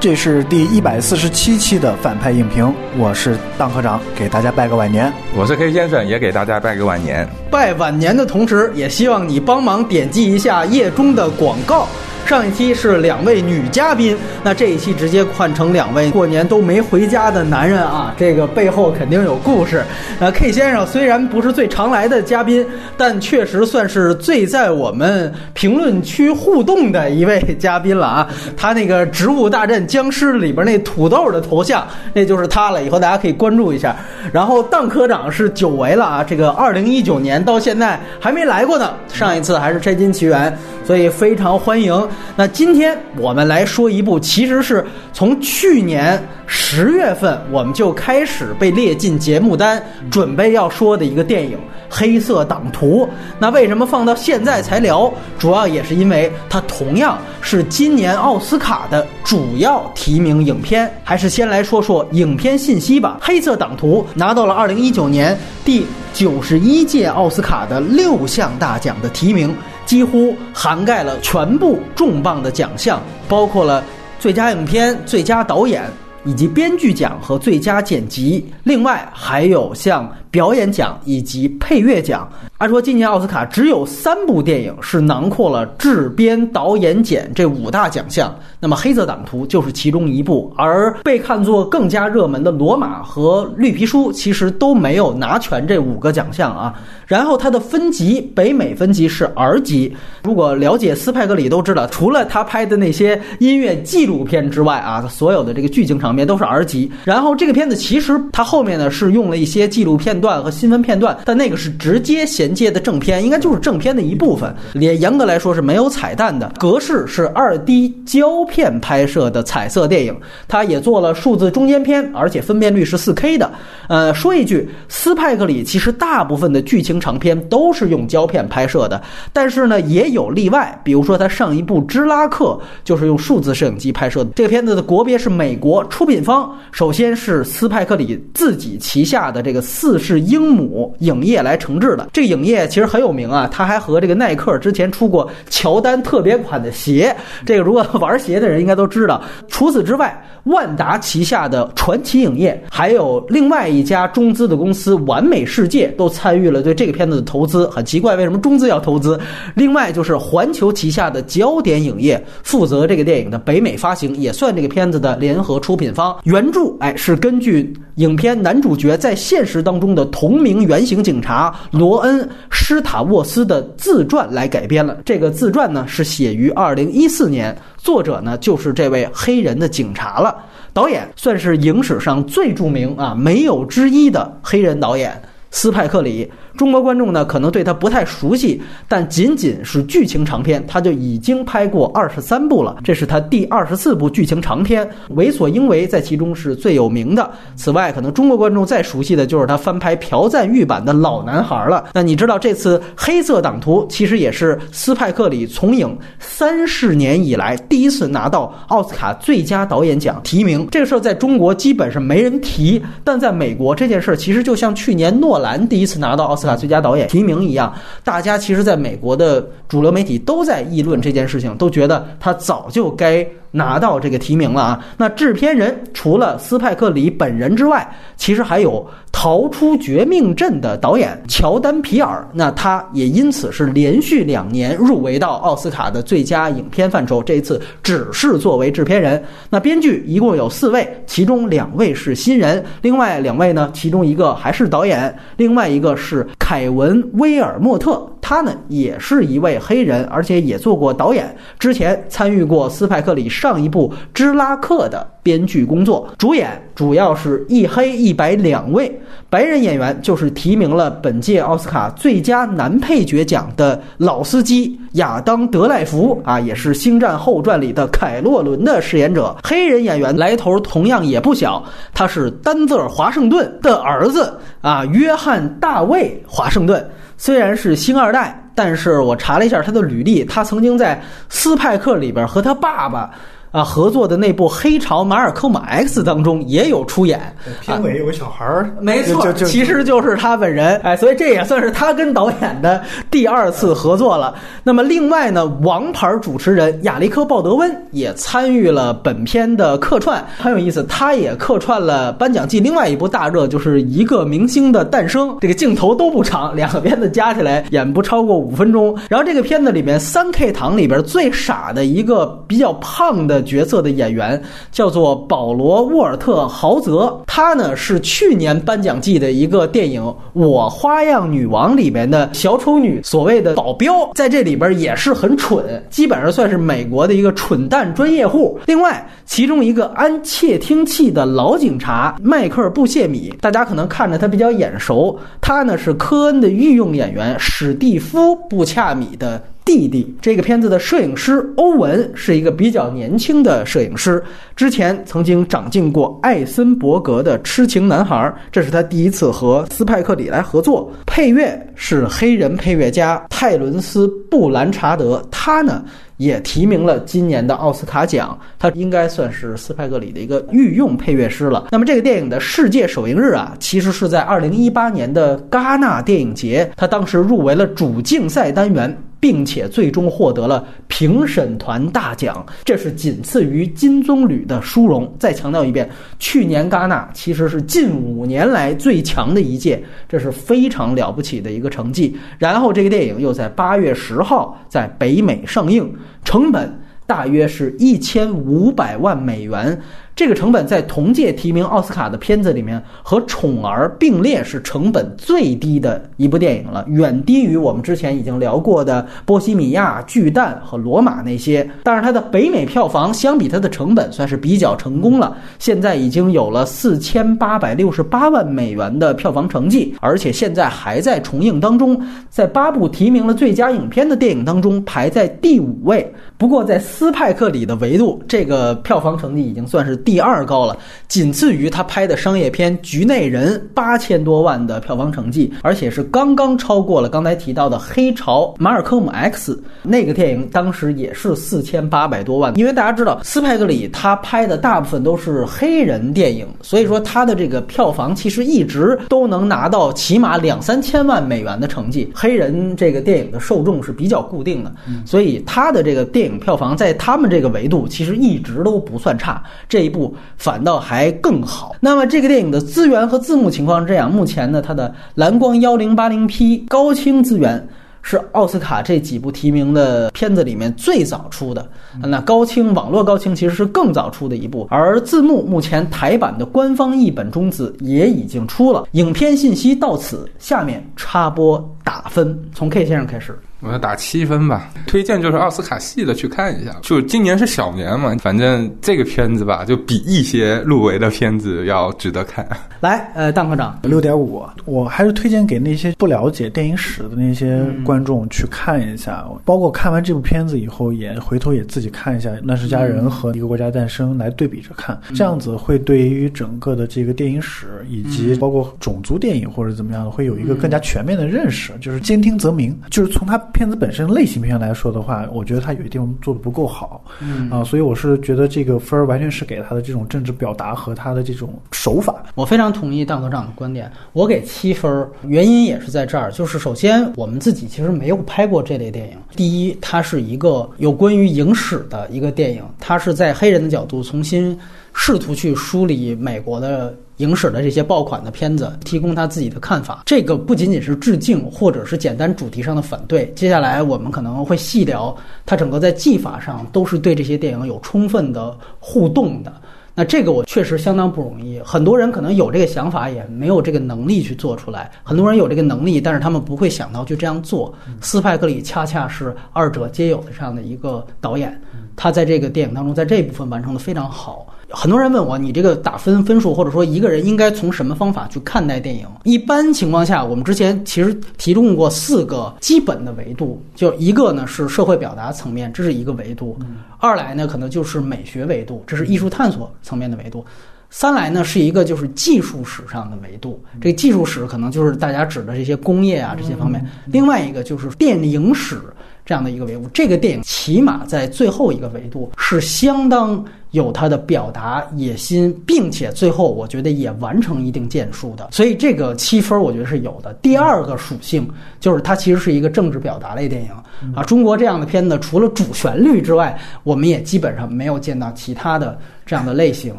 这是第一百四十七期的反派影评，我是当科长，给大家拜个晚年。我是黑先生，也给大家拜个晚年。拜晚年的同时，也希望你帮忙点击一下页中的广告。上一期是两位女嘉宾，那这一期直接换成两位过年都没回家的男人啊，这个背后肯定有故事。呃，K 先生虽然不是最常来的嘉宾，但确实算是最在我们评论区互动的一位嘉宾了啊。他那个《植物大战僵尸》里边那土豆的头像，那就是他了。以后大家可以关注一下。然后邓科长是久违了啊，这个二零一九年到现在还没来过呢，上一次还是《拆金奇缘》。所以非常欢迎。那今天我们来说一部，其实是从去年十月份我们就开始被列进节目单，准备要说的一个电影《黑色党徒》。那为什么放到现在才聊？主要也是因为它同样是今年奥斯卡的主要提名影片。还是先来说说影片信息吧。《黑色党徒》拿到了二零一九年第九十一届奥斯卡的六项大奖的提名。几乎涵盖了全部重磅的奖项，包括了最佳影片、最佳导演以及编剧奖和最佳剪辑。另外还有像。表演奖以及配乐奖。按说今年奥斯卡只有三部电影是囊括了制编、导演、剪这五大奖项，那么《黑色党徒》就是其中一部。而被看作更加热门的《罗马》和《绿皮书》其实都没有拿全这五个奖项啊。然后它的分级，北美分级是 R 级。如果了解斯派克里都知道，除了他拍的那些音乐纪录片之外啊，所有的这个剧情场面都是 R 级。然后这个片子其实它后面呢是用了一些纪录片。段和新闻片段，但那个是直接衔接的正片，应该就是正片的一部分。也严格来说是没有彩蛋的。格式是二 D 胶片拍摄的彩色电影，它也做了数字中间片，而且分辨率是四 K 的。呃，说一句，斯派克里其实大部分的剧情长片都是用胶片拍摄的，但是呢也有例外，比如说他上一部《芝拉克》就是用数字摄影机拍摄的。这个片子的国别是美国，出品方首先是斯派克里自己旗下的这个四。是英姆影业来承制的，这个影业其实很有名啊，他还和这个耐克之前出过乔丹特别款的鞋，这个如果玩鞋的人应该都知道。除此之外，万达旗下的传奇影业，还有另外一家中资的公司完美世界都参与了对这个片子的投资。很奇怪，为什么中资要投资？另外就是环球旗下的焦点影业负责这个电影的北美发行，也算这个片子的联合出品方。原著哎是根据影片男主角在现实当中的。的同名原型警察罗恩·施塔沃斯的自传来改编了。这个自传呢是写于二零一四年，作者呢就是这位黑人的警察了。导演算是影史上最著名啊，没有之一的黑人导演斯派克里。中国观众呢，可能对他不太熟悉，但仅仅是剧情长片，他就已经拍过二十三部了。这是他第二十四部剧情长片，《为所应为》在其中是最有名的。此外，可能中国观众再熟悉的就是他翻拍朴赞玉版的《老男孩》了。那你知道这次《黑色党徒》其实也是斯派克里从影三十年以来第一次拿到奥斯卡最佳导演奖提名。这个事儿在中国基本是没人提，但在美国这件事儿其实就像去年诺兰第一次拿到奥斯。卡最佳导演提名一样，大家其实在美国的主流媒体都在议论这件事情，都觉得他早就该。拿到这个提名了啊！那制片人除了斯派克里本人之外，其实还有《逃出绝命镇》的导演乔丹皮尔，那他也因此是连续两年入围到奥斯卡的最佳影片范畴。这一次只是作为制片人。那编剧一共有四位，其中两位是新人，另外两位呢，其中一个还是导演，另外一个是凯文威尔莫特，他呢也是一位黑人，而且也做过导演，之前参与过斯派克里。上一部《芝拉克》的编剧工作，主演主要是一黑一白两位白人演员，就是提名了本届奥斯卡最佳男配角奖的老司机亚当·德赖福啊，也是《星战后传》里的凯洛伦的饰演者。黑人演员来头同样也不小，他是丹泽尔·华盛顿的儿子啊，约翰·大卫·华盛顿。虽然是星二代，但是我查了一下他的履历，他曾经在斯派克里边和他爸爸。啊合作的那部《黑潮马尔科姆 X》当中也有出演。片尾有个小孩儿，没错，其实就是他本人，哎，所以这也算是他跟导演的第二次合作了。那么另外呢，王牌主持人亚历克·鲍德温也参与了本片的客串，很有意思，他也客串了颁奖季另外一部大热，就是一个明星的诞生。这个镜头都不长，两个片子加起来演不超过五分钟。然后这个片子里面三 K 堂里边最傻的一个比较胖的角色的演员叫做保罗·沃尔特·豪泽，他呢是去年颁奖季的一个电影《我花样女王》里面的小丑女，所谓的保镖，在这里边也是很蠢，基本上算是美国的一个蠢蛋专业户。另外，其中一个安窃听器的老警察迈克尔·布谢米，大家可能看着他比较眼熟，他呢是科恩的御用演员史蒂夫·布恰米的。弟弟，这个片子的摄影师欧文是一个比较年轻的摄影师，之前曾经掌镜过艾森伯格的《痴情男孩》，这是他第一次和斯派克里来合作。配乐是黑人配乐家泰伦斯·布兰查德，他呢也提名了今年的奥斯卡奖，他应该算是斯派克里的一个御用配乐师了。那么这个电影的世界首映日啊，其实是在二零一八年的戛纳电影节，他当时入围了主竞赛单元。并且最终获得了评审团大奖，这是仅次于金棕榈的殊荣。再强调一遍，去年戛纳其实是近五年来最强的一届，这是非常了不起的一个成绩。然后这个电影又在八月十号在北美上映，成本大约是一千五百万美元。这个成本在同届提名奥斯卡的片子里面和《宠儿》并列是成本最低的一部电影了，远低于我们之前已经聊过的《波西米亚巨蛋》和《罗马》那些。但是它的北美票房相比它的成本算是比较成功了，现在已经有了四千八百六十八万美元的票房成绩，而且现在还在重映当中，在八部提名了最佳影片的电影当中排在第五位。不过在斯派克里的维度，这个票房成绩已经算是。第二高了，仅次于他拍的商业片《局内人》八千多万的票房成绩，而且是刚刚超过了刚才提到的《黑潮马尔科姆 X》那个电影，当时也是四千八百多万。因为大家知道斯派克里他拍的大部分都是黑人电影，所以说他的这个票房其实一直都能拿到起码两三千万美元的成绩。黑人这个电影的受众是比较固定的，所以他的这个电影票房在他们这个维度其实一直都不算差。这一部。反倒还更好。那么这个电影的资源和字幕情况是这样：目前呢，它的蓝光幺零八零 P 高清资源是奥斯卡这几部提名的片子里面最早出的。那高清网络高清其实是更早出的一部。而字幕目前台版的官方译本中字也已经出了。影片信息到此，下面插播打分，从 K 先生开始。我要打七分吧，推荐就是奥斯卡系的去看一下。就今年是小年嘛，反正这个片子吧，就比一些入围的片子要值得看。来，呃，蛋科长，六点五，我还是推荐给那些不了解电影史的那些观众去看一下。包括看完这部片子以后，也回头也自己看一下《乱世佳人》和《一个国家诞生》来对比着看，这样子会对于整个的这个电影史以及包括种族电影或者怎么样的，会有一个更加全面的认识。就是兼听则明，就是从他。片子本身类型片来说的话，我觉得它有些地方做的不够好，嗯啊，所以我是觉得这个分儿完全是给他的这种政治表达和他的这种手法。我非常同意大科长的观点，我给七分，原因也是在这儿，就是首先我们自己其实没有拍过这类电影。第一，它是一个有关于影史的一个电影，它是在黑人的角度重新试图去梳理美国的。影史的这些爆款的片子，提供他自己的看法。这个不仅仅是致敬，或者是简单主题上的反对。接下来我们可能会细聊，他整个在技法上都是对这些电影有充分的互动的。那这个我确实相当不容易。很多人可能有这个想法，也没有这个能力去做出来。很多人有这个能力，但是他们不会想到去这样做。斯派克里恰恰是二者皆有的这样的一个导演，他在这个电影当中，在这部分完成的非常好。很多人问我，你这个打分分数，或者说一个人应该从什么方法去看待电影？一般情况下，我们之前其实提供过四个基本的维度，就一个呢是社会表达层面，这是一个维度；二来呢可能就是美学维度，这是艺术探索层面的维度；三来呢是一个就是技术史上的维度，这个技术史可能就是大家指的这些工业啊这些方面；另外一个就是电影史。这样的一个维度。这个电影起码在最后一个维度是相当有它的表达野心，并且最后我觉得也完成一定建树的。所以这个七分我觉得是有的。第二个属性就是它其实是一个政治表达类电影啊。中国这样的片子除了主旋律之外，我们也基本上没有见到其他的这样的类型。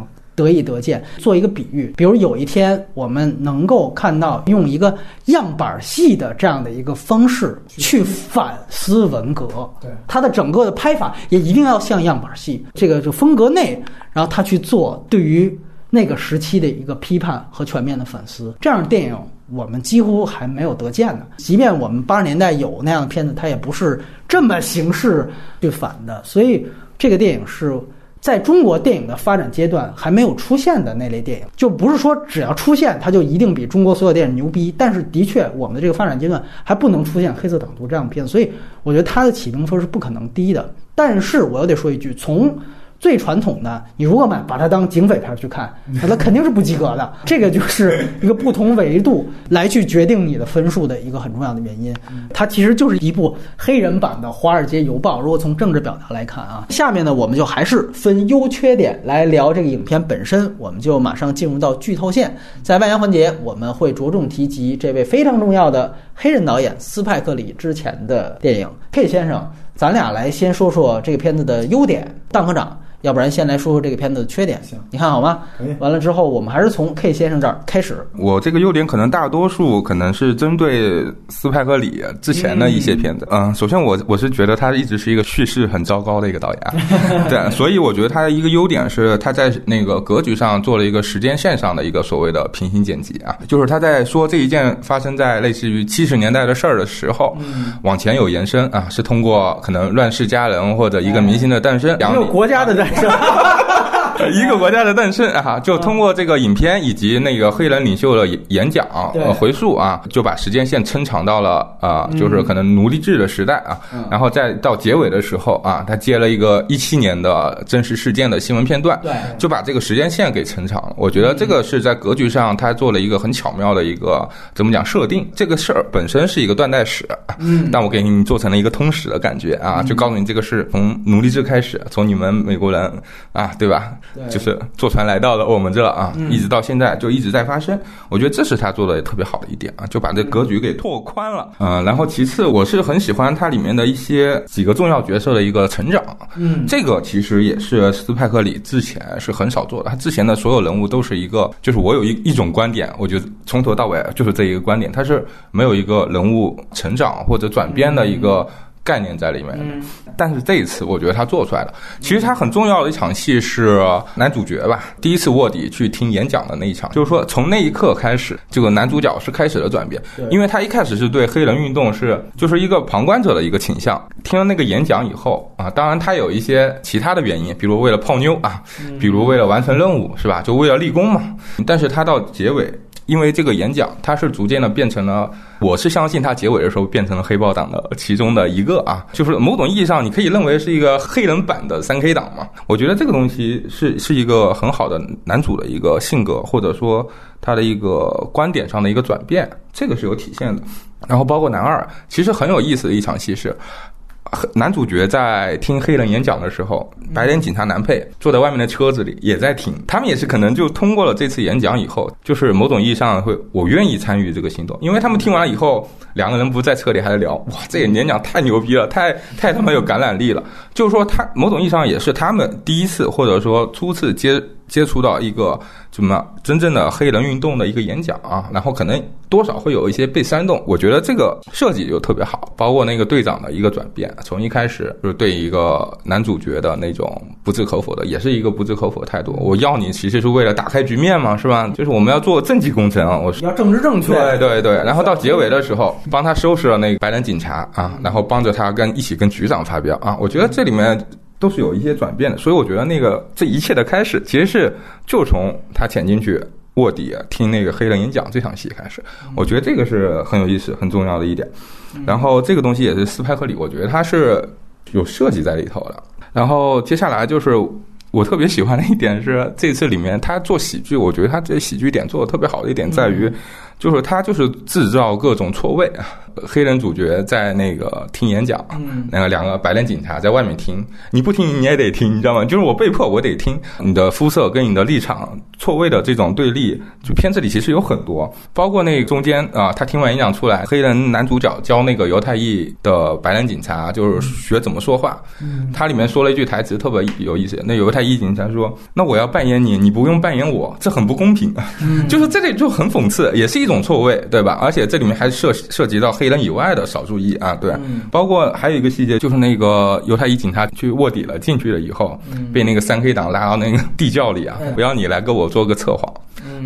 得以得见，做一个比喻，比如有一天我们能够看到用一个样板戏的这样的一个方式去反思文革，对它的整个的拍法也一定要像样板戏这个就风格内，然后他去做对于那个时期的一个批判和全面的反思，这样的电影我们几乎还没有得见呢。即便我们八十年代有那样的片子，它也不是这么形式去反的，所以这个电影是。在中国电影的发展阶段还没有出现的那类电影，就不是说只要出现它就一定比中国所有电影牛逼。但是的确，我们的这个发展阶段还不能出现黑色党徒这样的片子，所以我觉得它的起评分是不可能低的。但是我又得说一句，从最传统的，你如果买把它当警匪片去看，那它肯定是不及格的。这个就是一个不同维度来去决定你的分数的一个很重要的原因。它其实就是一部黑人版的《华尔街邮报》。如果从政治表达来看啊，下面呢，我们就还是分优缺点来聊这个影片本身。我们就马上进入到剧透线。在外延环节，我们会着重提及这位非常重要的黑人导演斯派克里之前的电影。K 先生，咱俩来先说说这个片子的优点。邓科长。要不然先来说说这个片子的缺点，行，你看好吗？完了之后，我们还是从 K 先生这儿开始。我这个优点可能大多数可能是针对斯派克里之前的一些片子。嗯，首先我我是觉得他一直是一个叙事很糟糕的一个导演，对，所以我觉得他的一个优点是他在那个格局上做了一个时间线上的一个所谓的平行剪辑啊，就是他在说这一件发生在类似于七十年代的事儿的时候，往前有延伸啊，是通过可能乱世佳人或者一个明星的诞生，没有国家的诞。是，一个国家的诞生啊，就通过这个影片以及那个黑人领袖的演讲回溯啊，就把时间线撑长到了啊，就是可能奴隶制的时代啊，然后再到结尾的时候啊，他接了一个一七年的真实事件的新闻片段，对，就把这个时间线给撑长了。我觉得这个是在格局上他做了一个很巧妙的一个怎么讲设定，这个事儿本身是一个断代史，嗯，但我给你做成了一个通史的感觉啊，就告诉你这个是从奴隶制开始，从你们美国人。啊，对吧？就是坐船来到了我们这啊，一直到现在就一直在发生。我觉得这是他做的特别好的一点啊，就把这格局给拓宽了。嗯，然后其次，我是很喜欢它里面的一些几个重要角色的一个成长。嗯，这个其实也是斯派克里之前是很少做的。他之前的所有人物都是一个，就是我有一一种观点，我觉得从头到尾就是这一个观点，他是没有一个人物成长或者转变的一个。概念在里面，但是这一次我觉得他做出来了。其实他很重要的一场戏是男主角吧，第一次卧底去听演讲的那一场，就是说从那一刻开始，这个男主角是开始了转变，因为他一开始是对黑人运动是就是一个旁观者的一个倾向。听了那个演讲以后啊，当然他有一些其他的原因，比如为了泡妞啊，比如为了完成任务是吧？就为了立功嘛。但是他到结尾。因为这个演讲，他是逐渐的变成了，我是相信他结尾的时候变成了黑豹党的其中的一个啊，就是某种意义上你可以认为是一个黑人版的三 K 党嘛。我觉得这个东西是是一个很好的男主的一个性格，或者说他的一个观点上的一个转变，这个是有体现的。然后包括男二，其实很有意思的一场戏是。男主角在听黑人演讲的时候，白人警察男配坐在外面的车子里也在听。他们也是可能就通过了这次演讲以后，就是某种意义上会我愿意参与这个行动，因为他们听完了以后，两个人不在车里还在聊，哇，这个演讲太牛逼了，太太他妈有感染力了。就是说，他某种意义上也是他们第一次或者说初次接。接触到一个什么真正的黑人运动的一个演讲啊，然后可能多少会有一些被煽动。我觉得这个设计就特别好，包括那个队长的一个转变，从一开始就是对一个男主角的那种不置可否的，也是一个不置可否的态度。我要你其实是为了打开局面嘛，是吧？就是我们要做政绩工程啊，我是要政治正确。对对对，然后到结尾的时候，帮他收拾了那个白人警察啊，然后帮着他跟一起跟局长发飙啊。我觉得这里面。都是有一些转变的，所以我觉得那个这一切的开始，其实是就从他潜进去卧底听那个黑人演讲这场戏开始。我觉得这个是很有意思、很重要的一点。然后这个东西也是斯派克里，我觉得他是有设计在里头的。然后接下来就是我特别喜欢的一点是，这次里面他做喜剧，我觉得他这喜剧点做的特别好的一点在于。就是他就是制造各种错位啊。黑人主角在那个听演讲，那个两个白人警察在外面听，你不听你也得听，你知道吗？就是我被迫我得听你的肤色跟你的立场错位的这种对立，就片子里其实有很多，包括那中间啊，他听完演讲出来，黑人男主角教那个犹太裔的白人警察就是学怎么说话，他里面说了一句台词特别有意思，那犹太裔警察说：“那我要扮演你，你不用扮演我，这很不公平。” 就是这里就很讽刺，也是一种错位，对吧？而且这里面还涉涉及到黑。人以外的少数裔啊，对，包括还有一个细节，就是那个犹太裔警察去卧底了，进去了以后，被那个三 K 党拉到那个地窖里啊，不要你来给我做个测谎，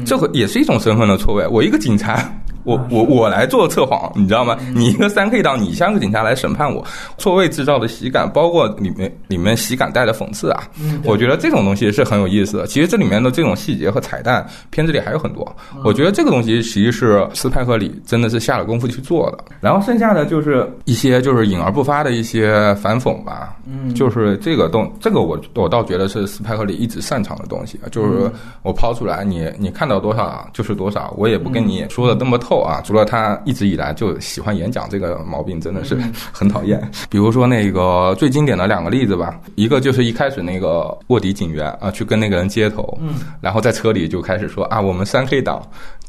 这个也是一种身份的错位。我一个警察。我我我来做测谎，你知道吗？你一个三 K 党，你像个警察来审判我，错位制造的喜感，包括里面里面喜感带的讽刺啊，我觉得这种东西是很有意思的。其实这里面的这种细节和彩蛋，片子里还有很多。我觉得这个东西其实是斯派克里真的是下了功夫去做的。然后剩下的就是一些就是隐而不发的一些反讽吧，嗯，就是这个东这个我我倒觉得是斯派克里一直擅长的东西，就是我抛出来，你你看到多少就是多少，我也不跟你说的那么透。啊，除了他一直以来就喜欢演讲这个毛病，真的是 很讨厌。比如说那个最经典的两个例子吧，一个就是一开始那个卧底警员啊，去跟那个人接头，嗯，然后在车里就开始说啊，我们三 K 党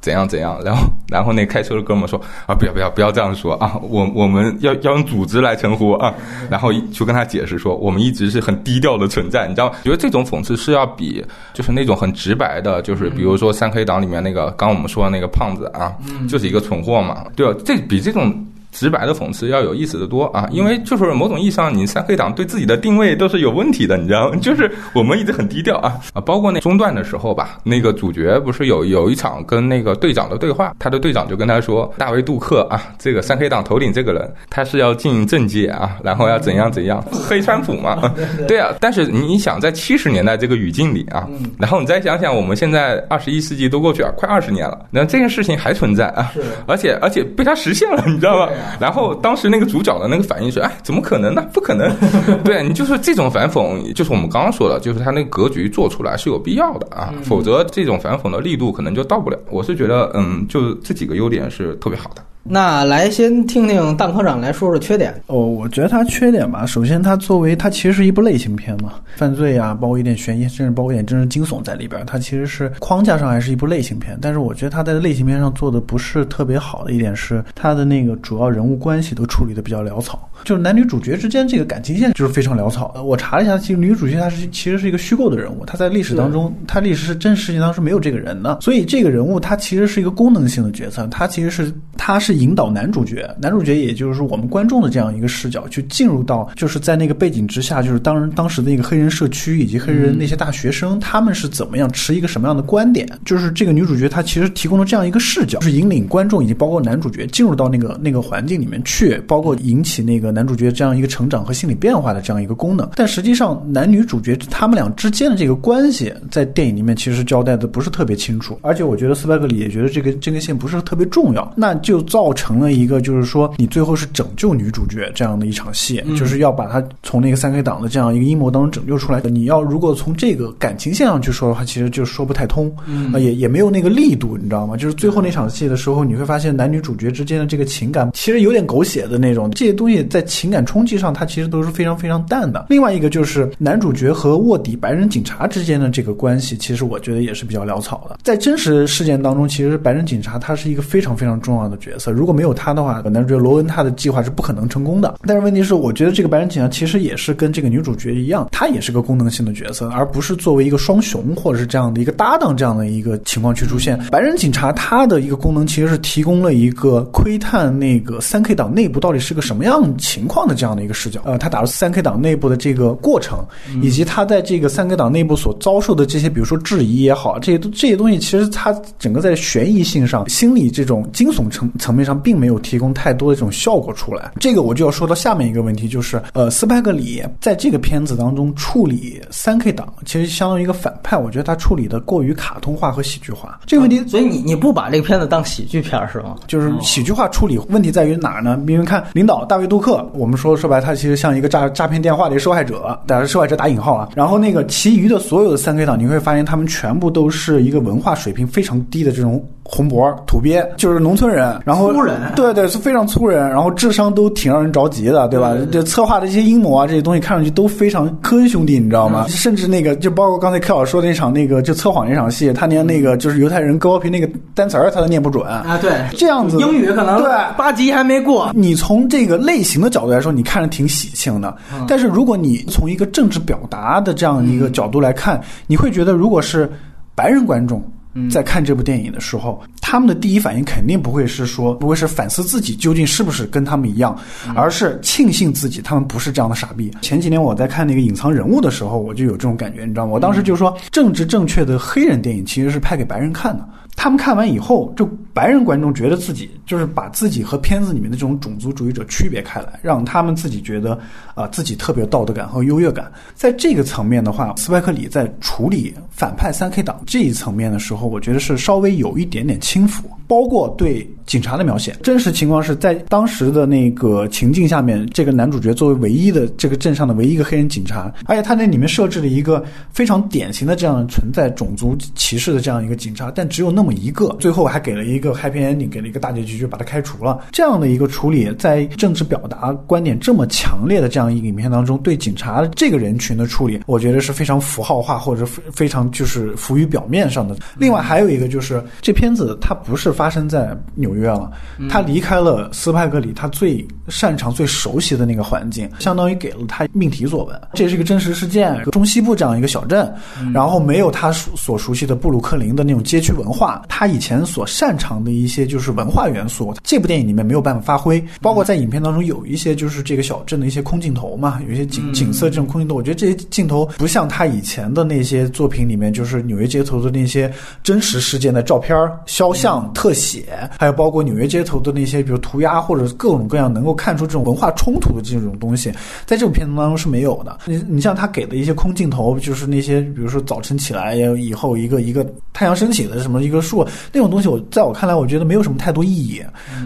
怎样怎样，然后然后那开车的哥们说啊，不要不要不要这样说啊，我我们要要用组织来称呼啊，然后就跟他解释说，我们一直是很低调的存在，你知道吗？觉得这种讽刺是要比就是那种很直白的，就是比如说三 K 党里面那个刚我们说的那个胖子啊，就是一个蠢货嘛，对吧？这比这种。直白的讽刺要有意思的多啊，因为就是某种意义上，你三 K 党对自己的定位都是有问题的，你知道吗？就是我们一直很低调啊啊，包括那中段的时候吧，那个主角不是有有一场跟那个队长的对话，他的队长就跟他说，大卫杜克啊，这个三 K 党头领这个人，他是要进政界啊，然后要怎样怎样，黑川普嘛，对啊。但是你想在七十年代这个语境里啊，然后你再想想我们现在二十一世纪都过去了，快二十年了，那这件事情还存在啊，而且而且被他实现了，你知道吗？然后当时那个主角的那个反应是：哎，怎么可能呢？不可能！对你就是这种反讽，就是我们刚刚说的，就是他那个格局做出来是有必要的啊，否则这种反讽的力度可能就到不了。我是觉得，嗯，就这几个优点是特别好的。那来先听听蛋科长来说说缺点哦。我觉得它缺点吧，首先它作为它其实是一部类型片嘛，犯罪啊，包括一点悬疑，甚至包括一点真实惊悚在里边。它其实是框架上还是一部类型片，但是我觉得它在类型片上做的不是特别好的一点是它的那个主要人物关系都处理的比较潦草，就是男女主角之间这个感情线就是非常潦草的。我查了一下，其实女主角她是其实是一个虚构的人物，她在历史当中，她历史是真实世界当中是没有这个人的，所以这个人物她其实是一个功能性的角色，她其实是她是引导男主角。男主角也就是说我们观众的这样一个视角去进入到，就是在那个背景之下，就是当当时的那个黑人社区以及黑人那些大学生，他们是怎么样持一个什么样的观点？就是这个女主角她其实提供了这样一个视角，是引领观众以及包括男主角进入到那个那个环境里面去，包括引起那个男主角这样一个成长和心理变化的这样一个功能。但实际上，男女主角他们俩之间的这个关系，在电影里面其实交代的不是特别清楚，而且我觉得斯派克里也觉得这个这根线不是特别重要，那就造成了一个。就是说，你最后是拯救女主角这样的一场戏，就是要把她从那个三 K 党的这样一个阴谋当中拯救出来。你要如果从这个感情线上去说的话，其实就说不太通，啊，也也没有那个力度，你知道吗？就是最后那场戏的时候，你会发现男女主角之间的这个情感其实有点狗血的那种，这些东西在情感冲击上，它其实都是非常非常淡的。另外一个就是男主角和卧底白人警察之间的这个关系，其实我觉得也是比较潦草的。在真实事件当中，其实白人警察他是一个非常非常重要的角色，如果没有他的话。男主角罗恩他的计划是不可能成功的，但是问题是，我觉得这个白人警察其实也是跟这个女主角一样，他也是个功能性的角色，而不是作为一个双雄或者是这样的一个搭档这样的一个情况去出现。白人警察他的一个功能其实是提供了一个窥探那个三 K 党内部到底是个什么样情况的这样的一个视角。呃，他打入三 K 党内部的这个过程，以及他在这个三 K 党内部所遭受的这些，比如说质疑也好，这些都这些东西，其实他整个在悬疑性上、心理这种惊悚层层面上，并没有提供。太多的这种效果出来，这个我就要说到下面一个问题，就是呃，斯派克里在这个片子当中处理三 K 党，其实相当于一个反派，我觉得他处理的过于卡通化和喜剧化。这个问题，所以你你不把这个片子当喜剧片是吗？就是喜剧化处理问题在于哪儿呢？因为看领导大卫杜克，我们说说白，他其实像一个诈诈骗电话的受害者，但是受害者打引号啊。然后那个其余的所有的三 K 党，你会发现他们全部都是一个文化水平非常低的这种。红脖土鳖，就是农村人，然后粗人对对是非常粗人，然后智商都挺让人着急的，对吧？这策划的一些阴谋啊，这些东西看上去都非常科恩兄弟，你知道嗯吗？甚至那个就包括刚才 K 老师说的那场那个就测谎那场戏，他连那个就是犹太人割包皮那个单词儿他都念不准啊，对，这样子英语可能对八级还没过，你从这个类型的角度来说，你看着挺喜庆的。嗯但是如果你从一个政治表达的这样一个角度来看，你会觉得，如果是白人观众。嗯在看这部电影的时候，他们的第一反应肯定不会是说，不会是反思自己究竟是不是跟他们一样，嗯而是庆幸自己他们不是这样的傻逼。前几年我在看那个隐藏人物的时候，我就有这种感觉，你知道吗？我当时就说，政治正确的黑人电影其实是拍给白人看的。他们看完以后，就白人观众觉得自己就是把自己和片子里面的这种种族主义者区别开来，让他们自己觉得啊、自己特别有道德感和优越感。在这个层面的话，斯派克里在处理反派三 K 党这一层面的时候，我觉得是稍微有一点点轻浮，包括对警察的描写。真实情况是在当时的那个情境下面，这个男主角作为唯一的这个镇上的唯一一个黑人警察，而且他那里面设置了一个非常典型的这样存在种族歧视的这样一个警察，但只有那么一个，最后还给了一个 happy ending，给了一个大结局，就把他开除了。这样的一个处理，在政治表达观点这么强烈的这样一个影片当中，对警察这个人群的处理，我觉得是非常符号化或者非非常就是浮于表面上的。另外还有一个就是，这片子它不是发生在纽约了，他离开了斯派克里他最擅长、最熟悉的那个环境，相当于给了他命题作文。这是一个真实事件，中西部这样一个小镇，然后没有他所所熟悉的布鲁克林的那种街区文化，他以前所擅长的一些就是文化元素，这部电影里面没有办法发挥。包括在影片当中有一些就是这个小镇的一些空镜头嘛，有一些景景色这种空镜头，我觉得这些镜头不像他以前的那些作品里面，就是纽约街头的那些真实事件的照片、肖像、特写，还有包括纽约街头的那些比如涂鸦或者各种各样能够看出这种文化冲突的这种东西，在这部片子当中是没有的。你你像他给的一些空镜头，就是那些比如说早晨起来以后一个一个太阳升起的什么一个树那种东西，我在我看来，我觉得没有什么太多意义。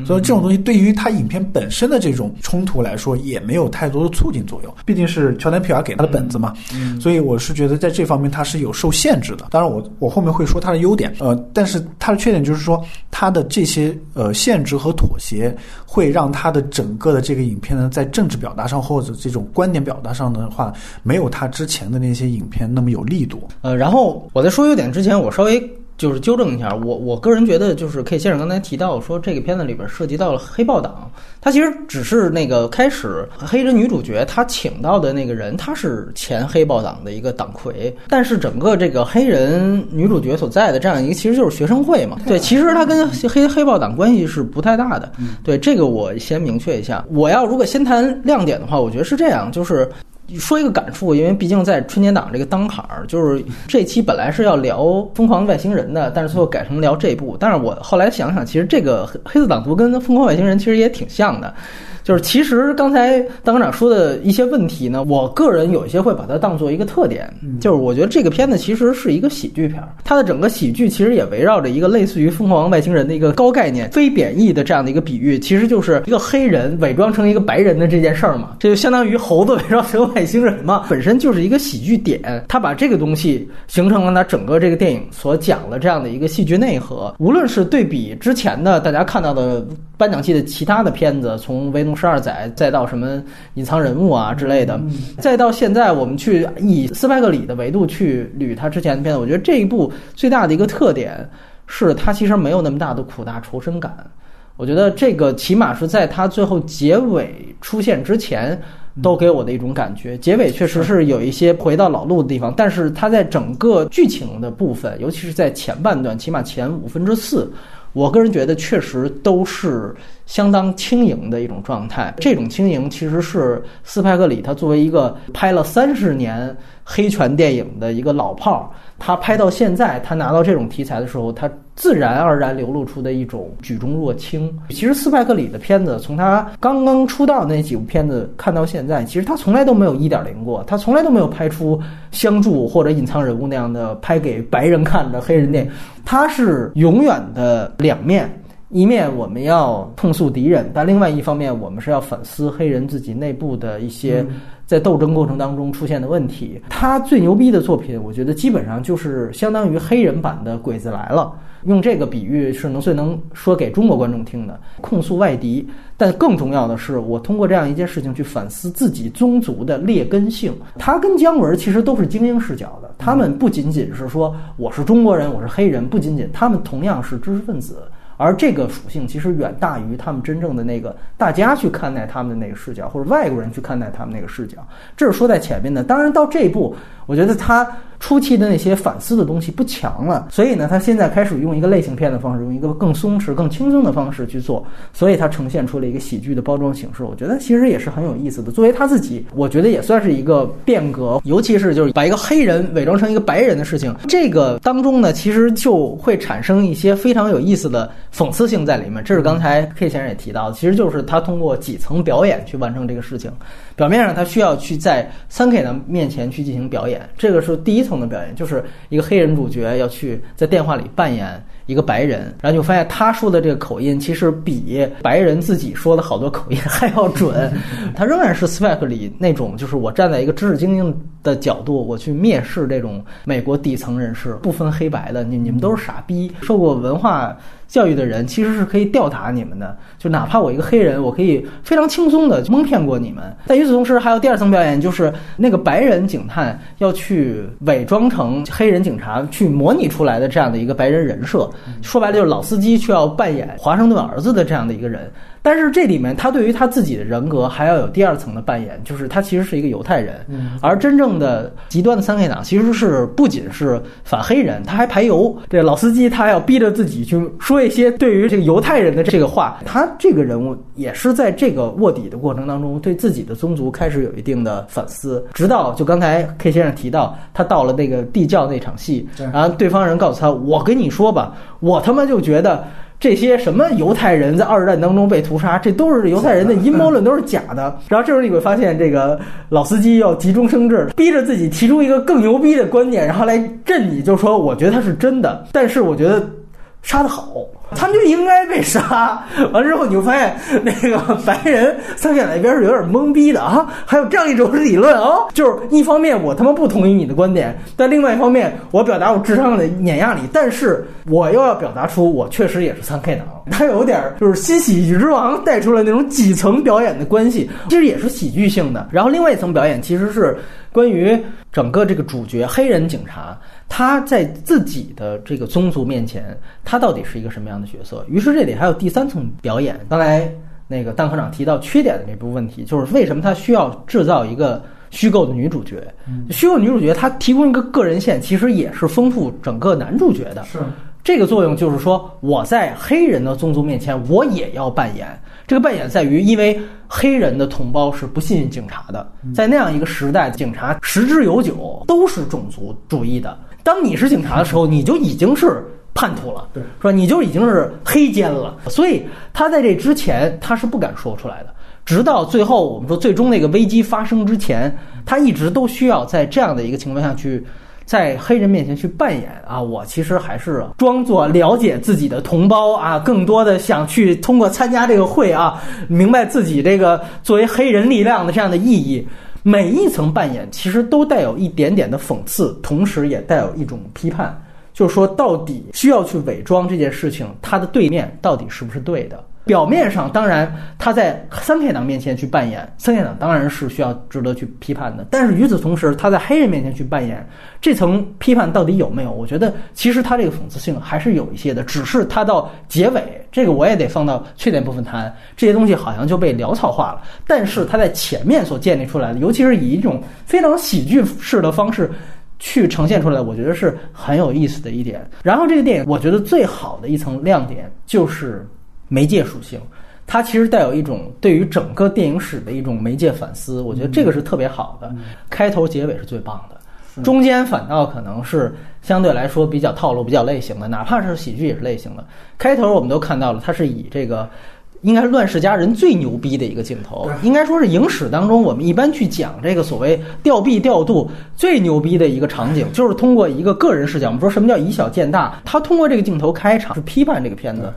所以这种东西对于他影片本身的这种冲突来说，也没有太多的促进作用。毕竟是乔丹皮尔给他的本子嘛，所以我是觉得在这方面他是有受限制的。当然我，我后面会说他的优点，呃，但是他的缺点就是说他的这些呃限制和妥协，会让他的整个的这个影片呢，在政治表达上或者这种观点表达上的话，没有他之前的那些影片那么有力度。呃，然后我在说优点之前，我稍微就是纠正一下，我我个人觉得，就是 K 先生刚才提到说这个片子里边涉及到了黑豹党，他其实只是那个开始黑人女主角她请到的那个人，他是前黑豹党的一个党魁，但是整个这个黑人女主角所在的这样一个其实就是学生会嘛，对，其实他跟黑黑豹党关系是不太大的，对这个我先明确一下。我要如果先谈亮点的话，我觉得是这样，就是。说一个感触，因为毕竟在春节档这个当坎儿，就是这期本来是要聊《疯狂外星人》的，但是最后改成聊这部。但是我后来想想，其实这个黑黑色党徒跟《疯狂外星人》其实也挺像的。就是其实刚才当馆长说的一些问题呢，我个人有一些会把它当做一个特点，就是我觉得这个片子其实是一个喜剧片儿，它的整个喜剧其实也围绕着一个类似于《疯狂外星人》的一个高概念、非贬义的这样的一个比喻，其实就是一个黑人伪装成一个白人的这件事儿嘛，这就相当于猴子伪装成外星人嘛，本身就是一个喜剧点，他把这个东西形成了他整个这个电影所讲的这样的一个戏剧内核，无论是对比之前的大家看到的颁奖季的其他的片子，从《维农十二载》再到什么隐藏人物啊之类的，再到现在我们去以斯派克里的维度去捋他之前的片子，我觉得这一部最大的一个特点是它其实没有那么大的苦大仇深感。我觉得这个起码是在他最后结尾出现之前，都给我的一种感觉。结尾确实是有一些回到老路的地方，但是它在整个剧情的部分，尤其是在前半段，起码前五分之四。我个人觉得确实都是相当轻盈的一种状态。这种轻盈其实是斯派克里他作为一个拍了三十年黑拳电影的一个老炮儿，他拍到现在，他拿到这种题材的时候，他自然而然流露出的一种举重若轻。其实斯派克里的片子，从他刚刚出道那几部片子看到现在，其实他从来都没有一点零过，他从来都没有拍出相助或者隐藏人物那样的拍给白人看的黑人电影，他是永远的两面。一面我们要控诉敌人，但另外一方面，我们是要反思黑人自己内部的一些在斗争过程当中出现的问题。他最牛逼的作品，我觉得基本上就是相当于黑人版的《鬼子来了》。用这个比喻是能最能说给中国观众听的，控诉外敌。但更重要的是，我通过这样一件事情去反思自己宗族的劣根性。他跟姜文其实都是精英视角的，他们不仅仅是说我是中国人，我是黑人，不仅仅他们同样是知识分子。而这个属性其实远大于他们真正的那个大家去看待他们的那个视角，或者外国人去看待他们那个视角。这是说在前面的。当然到这一步，我觉得他初期的那些反思的东西不强了，所以呢，他现在开始用一个类型片的方式，用一个更松弛、更轻松的方式去做，所以他呈现出了一个喜剧的包装形式。我觉得其实也是很有意思的。作为他自己，我觉得也算是一个变革，尤其是就是把一个黑人伪装成一个白人的事情，这个当中呢，其实就会产生一些非常有意思的。讽刺性在里面，这是刚才 K 先生也提到的，其实就是他通过几层表演去完成这个事情。表面上他需要去在三 K 的面前去进行表演，这个是第一层的表演，就是一个黑人主角要去在电话里扮演一个白人，然后就发现他说的这个口音其实比白人自己说的好多口音还要准。他仍然是 Spike 里那种，就是我站在一个知识精英的角度，我去蔑视这种美国底层人士，不分黑白的，你你们都是傻逼，受过文化。教育的人其实是可以吊打你们的，就哪怕我一个黑人，我可以非常轻松的蒙骗过你们。但与此同时，还有第二层表演，就是那个白人警探要去伪装成黑人警察，去模拟出来的这样的一个白人人设。说白了，就是老司机却要扮演华盛顿儿子的这样的一个人。但是这里面，他对于他自己的人格还要有第二层的扮演，就是他其实是一个犹太人，而真正的极端的三 K 党其实是不仅是反黑人，他还排犹。这老司机他要逼着自己去说一些对于这个犹太人的这个话，他这个人物也是在这个卧底的过程当中，对自己的宗族开始有一定的反思，直到就刚才 K 先生提到，他到了那个地窖那场戏，然后对方人告诉他：“我跟你说吧，我他妈就觉得。”这些什么犹太人在二战当中被屠杀，这都是犹太人的阴谋论，都是假的。然后这时候你会发现，这个老司机要急中生智，逼着自己提出一个更牛逼的观点，然后来震你，就说我觉得他是真的，但是我觉得杀得好。他们就应该被杀。完之后，你就发现那个白人三线那边是有点懵逼的啊。还有这样一种理论啊，就是一方面我他妈不同意你的观点，但另外一方面我表达我智商的碾压力，但是我又要表达出我确实也是三 K 党。他有点就是新喜剧之王带出了那种几层表演的关系，其实也是喜剧性的。然后另外一层表演其实是关于整个这个主角黑人警察。他在自己的这个宗族面前，他到底是一个什么样的角色？于是这里还有第三层表演。刚才那个蛋科长提到缺点的那部分问题，就是为什么他需要制造一个虚构的女主角？虚构女主角她提供一个个人线，其实也是丰富整个男主角的。是这个作用，就是说我在黑人的宗族面前，我也要扮演。这个扮演在于，因为黑人的同胞是不信任警察的，在那样一个时代，警察十之有九都是种族主义的。当你是警察的时候，你就已经是叛徒了，对，是吧？你就已经是黑奸了。所以他在这之前，他是不敢说出来的。直到最后，我们说最终那个危机发生之前，他一直都需要在这样的一个情况下去，在黑人面前去扮演啊，我其实还是装作了解自己的同胞啊，更多的想去通过参加这个会啊，明白自己这个作为黑人力量的这样的意义。每一层扮演其实都带有一点点的讽刺，同时也带有一种批判，就是说到底需要去伪装这件事情，它的对面到底是不是对的？表面上当然他在三 K 党面前去扮演三 K 党当然是需要值得去批判的，但是与此同时他在黑人面前去扮演这层批判到底有没有？我觉得其实他这个讽刺性还是有一些的，只是他到结尾这个我也得放到缺点部分谈，这些东西好像就被潦草化了。但是他在前面所建立出来的，尤其是以一种非常喜剧式的方式去呈现出来，我觉得是很有意思的一点。然后这个电影我觉得最好的一层亮点就是。媒介属性，它其实带有一种对于整个电影史的一种媒介反思，我觉得这个是特别好的。开头结尾是最棒的，中间反倒可能是相对来说比较套路、比较类型的，哪怕是喜剧也是类型的。开头我们都看到了，它是以这个应该是《乱世佳人》最牛逼的一个镜头，应该说是影史当中我们一般去讲这个所谓吊臂调度最牛逼的一个场景，就是通过一个个人视角。我们说什么叫以小见大？他通过这个镜头开场是批判这个片子。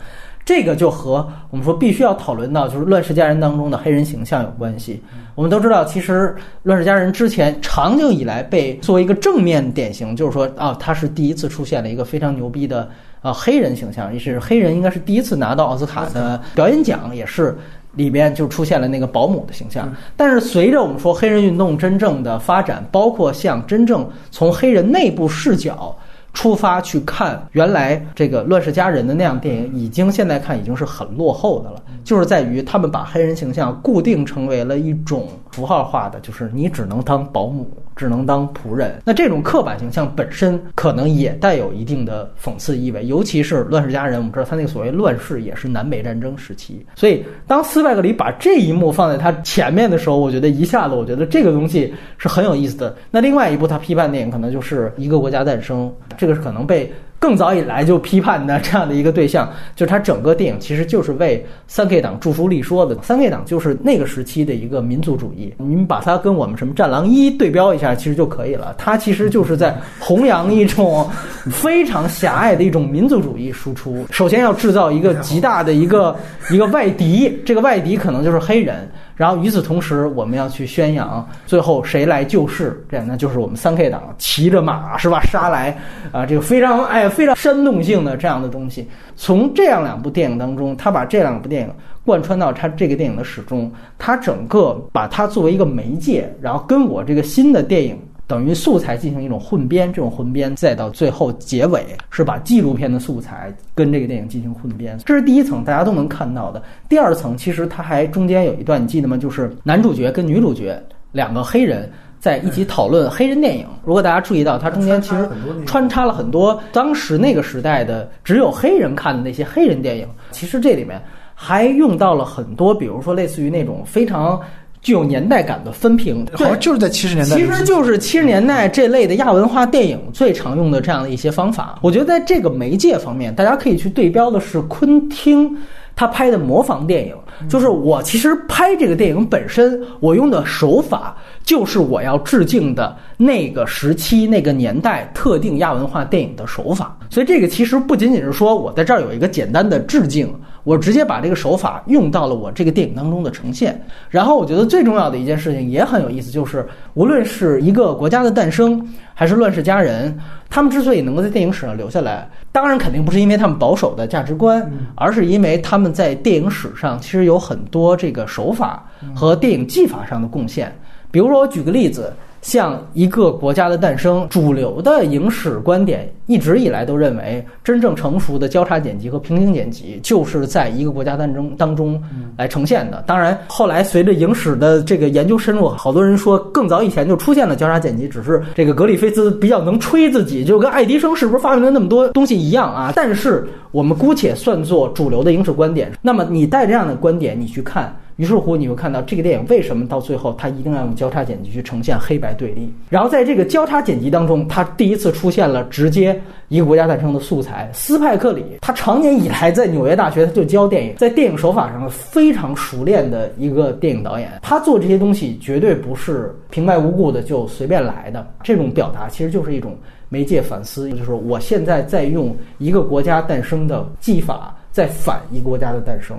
这个就和我们说必须要讨论到，就是《乱世佳人》当中的黑人形象有关系。我们都知道，其实《乱世佳人》之前长久以来被作为一个正面典型，就是说啊，他是第一次出现了一个非常牛逼的啊黑人形象，也是黑人应该是第一次拿到奥斯卡的表演奖，也是里边就出现了那个保姆的形象。但是随着我们说黑人运动真正的发展，包括像真正从黑人内部视角。出发去看原来这个《乱世佳人》的那样电影，已经现在看已经是很落后的了。就是在于他们把黑人形象固定成为了一种符号化的，就是你只能当保姆，只能当仆人。那这种刻板形象本身可能也带有一定的讽刺意味，尤其是《乱世佳人》，我们知道他那个所谓乱世也是南北战争时期。所以当斯派克里把这一幕放在他前面的时候，我觉得一下子我觉得这个东西是很有意思的。那另外一部他批判电影可能就是一个国家诞生。这个是可能被更早以来就批判的这样的一个对象，就是他整个电影其实就是为三 K 党著书立说的。三 K 党就是那个时期的一个民族主义，你把它跟我们什么《战狼一》对标一下，其实就可以了。它其实就是在弘扬一种非常狭隘的一种民族主义输出。首先要制造一个极大的一个一个外敌，这个外敌可能就是黑人。然后与此同时，我们要去宣扬最后谁来救世，这样那就是我们三 K 党骑着马是吧杀来啊，这个非常哎非常煽动性的这样的东西。从这样两部电影当中，他把这两部电影贯穿到他这个电影的始终，他整个把它作为一个媒介，然后跟我这个新的电影。等于素材进行一种混编，这种混编再到最后结尾是把纪录片的素材跟这个电影进行混编，这是第一层，大家都能看到的。第二层其实它还中间有一段，你记得吗？就是男主角跟女主角两个黑人在一起讨论黑人电影。如果大家注意到，它中间其实穿插了很多当时那个时代的只有黑人看的那些黑人电影。其实这里面还用到了很多，比如说类似于那种非常。具有年代感的分屏，好像就是在七十年代，其实就是七十年代这类的亚文化电影最常用的这样的一些方法。我觉得在这个媒介方面，大家可以去对标的是昆汀他拍的模仿电影，就是我其实拍这个电影本身，我用的手法就是我要致敬的那个时期、那个年代特定亚文化电影的手法。所以这个其实不仅仅是说我在这儿有一个简单的致敬。我直接把这个手法用到了我这个电影当中的呈现，然后我觉得最重要的一件事情也很有意思，就是无论是一个国家的诞生，还是乱世佳人，他们之所以能够在电影史上留下来，当然肯定不是因为他们保守的价值观，而是因为他们在电影史上其实有很多这个手法和电影技法上的贡献。比如说，我举个例子。像一个国家的诞生，主流的影史观点一直以来都认为，真正成熟的交叉剪辑和平行剪辑就是在一个国家诞生当中来呈现的。当然，后来随着影史的这个研究深入，好多人说更早以前就出现了交叉剪辑，只是这个格里菲斯比较能吹自己，就跟爱迪生是不是发明了那么多东西一样啊。但是我们姑且算作主流的影史观点。那么你带这样的观点，你去看。于是乎，你会看到这个电影为什么到最后它一定要用交叉剪辑去呈现黑白对立。然后在这个交叉剪辑当中，它第一次出现了直接一个国家诞生的素材。斯派克里他长年以来在纽约大学他就教电影，在电影手法上非常熟练的一个电影导演。他做这些东西绝对不是平白无故的就随便来的。这种表达其实就是一种媒介反思，就是我现在在用一个国家诞生的技法在反一个国家的诞生。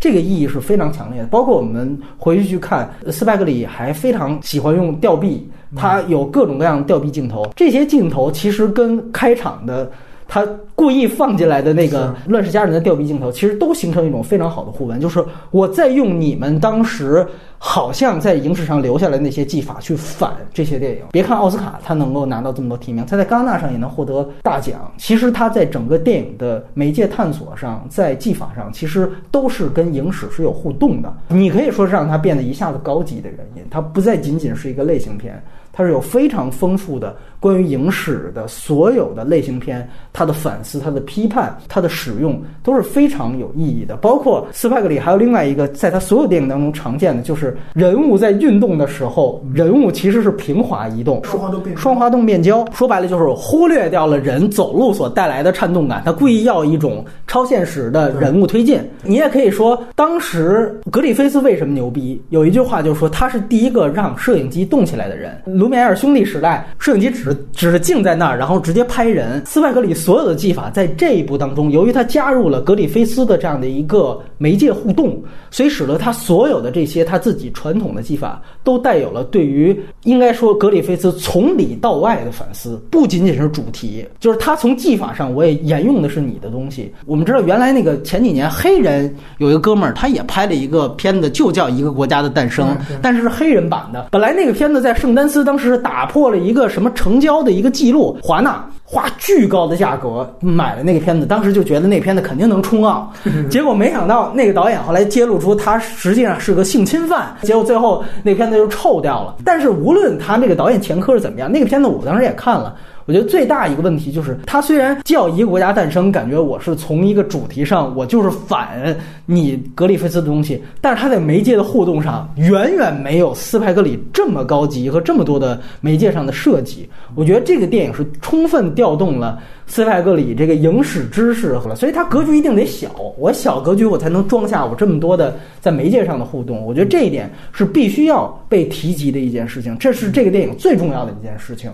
这个意义是非常强烈的，包括我们回去去看，斯派克里还非常喜欢用吊臂，他有各种各样的吊臂镜头，这些镜头其实跟开场的。他故意放进来的那个《乱世佳人》的吊臂镜头，其实都形成一种非常好的互文，就是我在用你们当时好像在影史上留下来那些技法去反这些电影。别看奥斯卡他能够拿到这么多提名，他在戛纳上也能获得大奖，其实他在整个电影的媒介探索上，在技法上，其实都是跟影史是有互动的。你可以说是让它变得一下子高级的原因，它不再仅仅是一个类型片。它是有非常丰富的关于影史的所有的类型片，它的反思、它的批判、它的使用都是非常有意义的。包括斯派克里还有另外一个，在他所有电影当中常见的就是人物在运动的时候，人物其实是平滑移动，双滑动变双滑动变焦。说白了就是忽略掉了人走路所带来的颤动感，他故意要一种超现实的人物推进。你也可以说，当时格里菲斯为什么牛逼？有一句话就是说，他是第一个让摄影机动起来的人。卢米埃尔兄弟时代，摄影机只只是静在那儿，然后直接拍人。斯派克里所有的技法在这一步当中，由于他加入了格里菲斯的这样的一个媒介互动，所以使得他所有的这些他自己传统的技法都带有了对于应该说格里菲斯从里到外的反思，不仅仅是主题，就是他从技法上我也沿用的是你的东西。我们知道原来那个前几年黑人有一个哥们儿，他也拍了一个片子，就叫《一个国家的诞生》，但是是黑人版的。本来那个片子在圣丹斯当时打破了一个什么成交的一个记录，华纳花巨高的价格买了那个片子，当时就觉得那片子肯定能冲奥，结果没想到那个导演后来揭露出他实际上是个性侵犯，结果最后那片子就臭掉了。但是无论他那个导演前科是怎么样，那个片子我当时也看了。我觉得最大一个问题就是，它虽然叫一个国家诞生，感觉我是从一个主题上，我就是反你格里菲斯的东西，但是它在媒介的互动上，远远没有斯派克里这么高级和这么多的媒介上的设计。我觉得这个电影是充分调动了斯派克里这个影史知识了，所以它格局一定得小，我小格局我才能装下我这么多的在媒介上的互动。我觉得这一点是必须要被提及的一件事情，这是这个电影最重要的一件事情。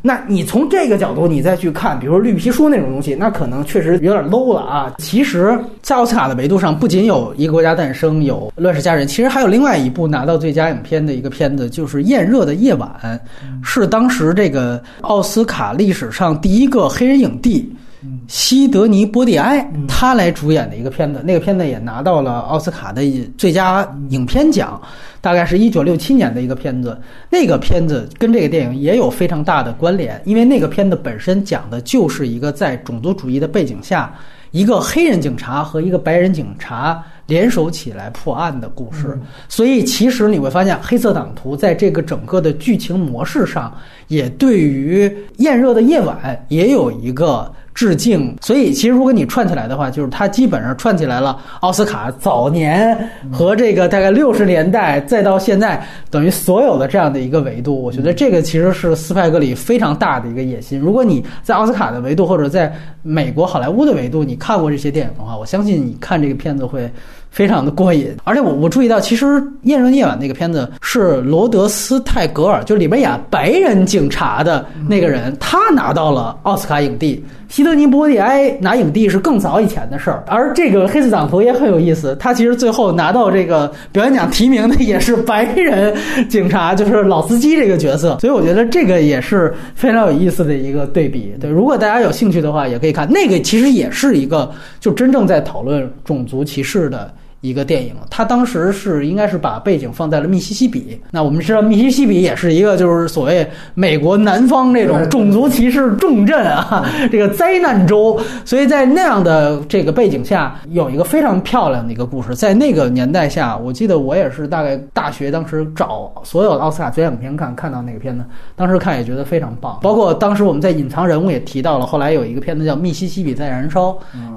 那你从这个角度你再去看，比如说绿皮书那种东西，那可能确实有点 low 了啊。其实，在奥斯卡的维度上，不仅有一个国家诞生，有乱世佳人，其实还有另外一部拿到最佳影片的一个片子，就是《炎热的夜晚》，是当时这个奥斯卡历史上第一个黑人影帝。西德尼·波蒂埃他来主演的一个片子，那个片子也拿到了奥斯卡的最佳影片奖，大概是一九六七年的一个片子。那个片子跟这个电影也有非常大的关联，因为那个片子本身讲的就是一个在种族主义的背景下，一个黑人警察和一个白人警察联手起来破案的故事。所以其实你会发现，《黑色党徒》在这个整个的剧情模式上，也对于《炎热的夜晚》也有一个。致敬，所以其实如果你串起来的话，就是它基本上串起来了奥斯卡早年和这个大概六十年代，再到现在，等于所有的这样的一个维度。我觉得这个其实是斯派格里非常大的一个野心。如果你在奥斯卡的维度或者在美国好莱坞的维度，你看过这些电影的话，我相信你看这个片子会。非常的过瘾，而且我我注意到，其实《炎热夜晚》那个片子是罗德斯泰格尔，就里边演白人警察的那个人，他拿到了奥斯卡影帝。希德尼·波蒂埃拿影帝是更早以前的事儿，而这个《黑色党徒》也很有意思，他其实最后拿到这个表演奖提名的也是白人警察，就是老司机这个角色。所以我觉得这个也是非常有意思的一个对比。对，如果大家有兴趣的话，也可以看那个，其实也是一个就真正在讨论种族歧视的。一个电影，他当时是应该是把背景放在了密西西比。那我们知道，密西西比也是一个就是所谓美国南方这种种族歧视重镇啊，这个灾难州。所以在那样的这个背景下，有一个非常漂亮的一个故事。在那个年代下，我记得我也是大概大学当时找所有的奥斯卡最佳影片看，看到那个片子，当时看也觉得非常棒。包括当时我们在隐藏人物也提到了，后来有一个片子叫《密西西比在燃烧》，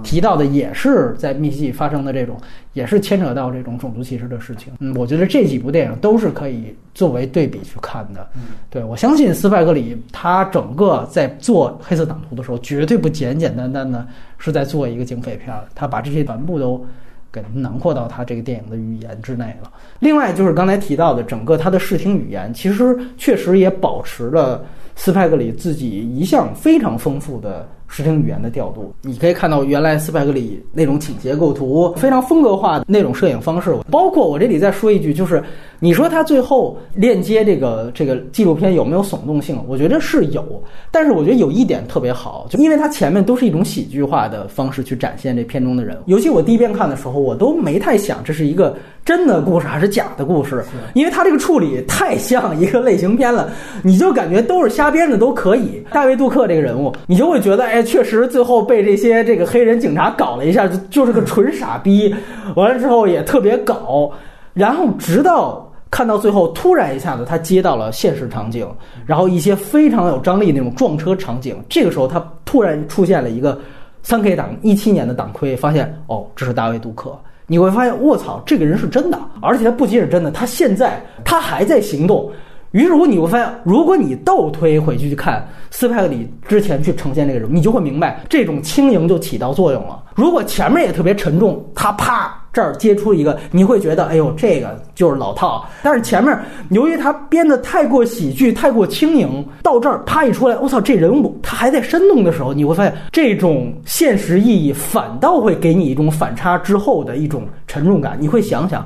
提到的也是在密西西比发生的这种。也是牵扯到这种种族歧视的事情，嗯，我觉得这几部电影都是可以作为对比去看的。对我相信斯派格里他整个在做《黑色党徒》的时候，绝对不简简单单的是在做一个警匪片儿，他把这些全部都给囊括到他这个电影的语言之内了。另外就是刚才提到的，整个他的视听语言，其实确实也保持了斯派格里自己一向非常丰富的。视听语言的调度，你可以看到原来斯派克里那种倾斜构图，非常风格化的那种摄影方式。包括我这里再说一句，就是你说他最后链接这个这个纪录片有没有耸动性？我觉得是有，但是我觉得有一点特别好，就因为它前面都是一种喜剧化的方式去展现这片中的人物。尤其我第一遍看的时候，我都没太想这是一个真的故事还是假的故事，因为他这个处理太像一个类型片了，你就感觉都是瞎编的都可以。大卫杜克这个人物，你就会觉得哎。确实，最后被这些这个黑人警察搞了一下，就就是个纯傻逼。完了之后也特别搞，然后直到看到最后，突然一下子他接到了现实场景，然后一些非常有张力那种撞车场景。这个时候他突然出现了一个三 K 党一七年的党魁，发现哦，这是大卫杜克。你会发现，卧槽，这个人是真的，而且他不仅是真的，他现在他还在行动。于是乎你会发现，如果你倒推回去去看斯派克里之前去呈现这个人物，你就会明白这种轻盈就起到作用了。如果前面也特别沉重，他啪这儿接出一个，你会觉得哎呦这个就是老套。但是前面由于他编的太过喜剧、太过轻盈，到这儿啪一出来，我操，这人物他还在生动的时候，你会发现这种现实意义反倒会给你一种反差之后的一种沉重感。你会想想。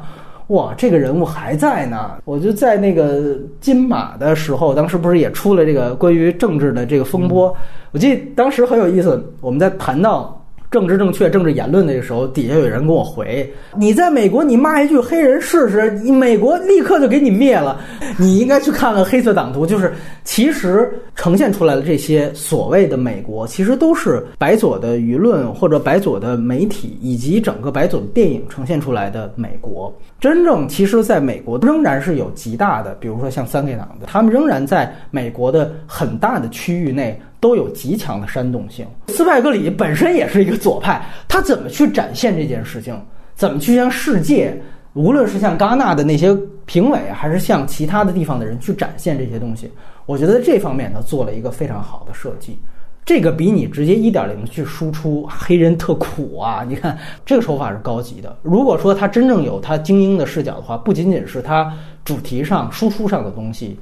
哇，这个人物还在呢！我就在那个金马的时候，当时不是也出了这个关于政治的这个风波？我记得当时很有意思，我们在谈到。政治正确、政治言论那个时候，底下有人跟我回：“你在美国，你骂一句黑人试试，你美国立刻就给你灭了。你应该去看看黑色党徒。”就是其实呈现出来的这些所谓的美国，其实都是白左的舆论或者白左的媒体以及整个白左的电影呈现出来的美国。真正其实，在美国仍然是有极大的，比如说像三 K 党的，他们仍然在美国的很大的区域内。都有极强的煽动性。斯派格里本身也是一个左派，他怎么去展现这件事情？怎么去向世界，无论是向戛纳的那些评委，还是向其他的地方的人去展现这些东西？我觉得这方面他做了一个非常好的设计。这个比你直接一点零去输出黑人特苦啊，你看这个手法是高级的。如果说他真正有他精英的视角的话，不仅仅是他主题上输出上的东西。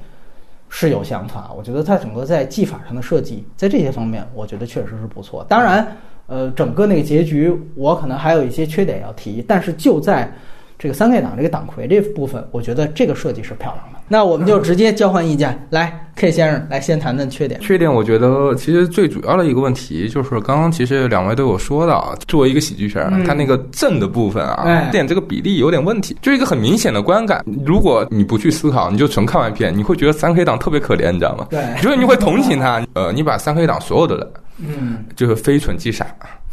是有想法，我觉得它整个在技法上的设计，在这些方面，我觉得确实是不错。当然，呃，整个那个结局，我可能还有一些缺点要提，但是就在。这个三 K 党这个党魁这部分，我觉得这个设计是漂亮的。那我们就直接交换意见，来，K 先生来先谈谈缺点。缺点，我觉得其实最主要的一个问题就是，刚刚其实两位都有说到，作为一个喜剧片，它那个正的部分啊，点这个比例有点问题，就一个很明显的观感。如果你不去思考，你就纯看完片，你会觉得三 K 党特别可怜，你知道吗？对，就是你会同情他。呃，你把三 K 党所有的人，嗯，就是非蠢即傻。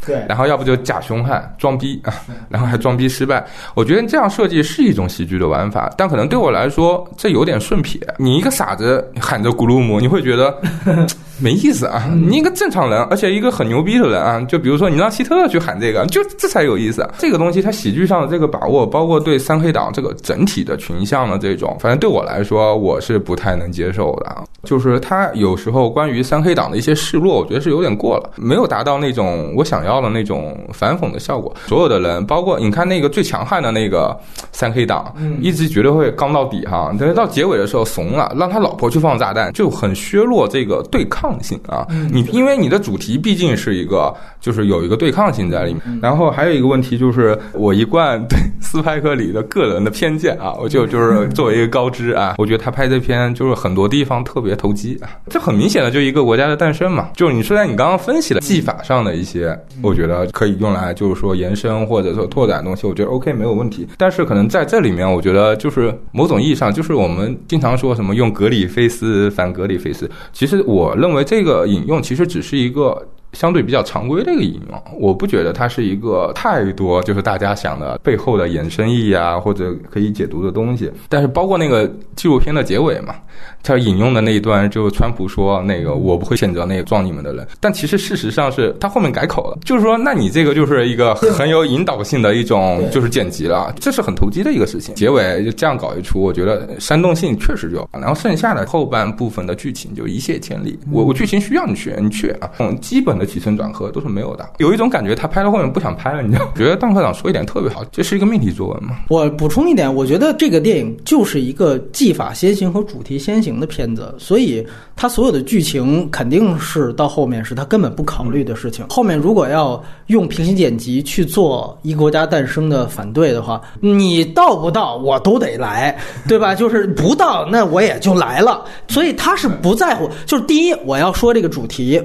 对，然后要不就假凶悍装逼啊，然后还装逼失败。我觉得这样设计是一种喜剧的玩法，但可能对我来说这有点顺撇。你一个傻子喊着古鲁姆，你会觉得 没意思啊。你一个正常人，而且一个很牛逼的人啊，就比如说你让希特勒去喊这个，就这才有意思。这个东西它喜剧上的这个把握，包括对三黑党这个整体的群像的这种，反正对我来说我是不太能接受的。就是他有时候关于三黑党的一些示弱，我觉得是有点过了，没有达到那种我想要。的那种反讽的效果，所有的人，包括你看那个最强悍的那个三黑党，一直绝对会刚到底哈，但是到结尾的时候怂了，让他老婆去放炸弹，就很削弱这个对抗性啊。你因为你的主题毕竟是一个，就是有一个对抗性在里面。然后还有一个问题就是，我一贯对斯派克里的个人的偏见啊，我就就是作为一个高知啊，我觉得他拍这片就是很多地方特别投机啊，这很明显的就一个国家的诞生嘛。就是你虽然你刚刚分析的技法上的一些。我觉得可以用来就是说延伸或者说拓展东西，我觉得 OK 没有问题。但是可能在这里面，我觉得就是某种意义上，就是我们经常说什么用格里菲斯反格里菲斯，其实我认为因为这个引用其实只是一个。相对比较常规的一个引用，我不觉得它是一个太多就是大家想的背后的衍生意义啊，或者可以解读的东西。但是包括那个纪录片的结尾嘛，他引用的那一段，就川普说那个我不会谴责那个撞你们的人，但其实事实上是他后面改口了，就是说那你这个就是一个很有引导性的一种就是剪辑了，这是很投机的一个事情。结尾就这样搞一出，我觉得煽动性确实有，然后剩下的后半部分的剧情就一泻千里。我我剧情需要你去你去啊，嗯，基本的。起承转合都是没有的，有一种感觉，他拍到后面不想拍了，你知道？觉得邓科长说一点特别好，这是一个命题作文嘛？我补充一点，我觉得这个电影就是一个技法先行和主题先行的片子，所以他所有的剧情肯定是到后面是他根本不考虑的事情。后面如果要用平行剪辑去做一国家诞生的反对的话，你到不到我都得来，对吧？就是不到那我也就来了，所以他是不在乎。就是第一，我要说这个主题。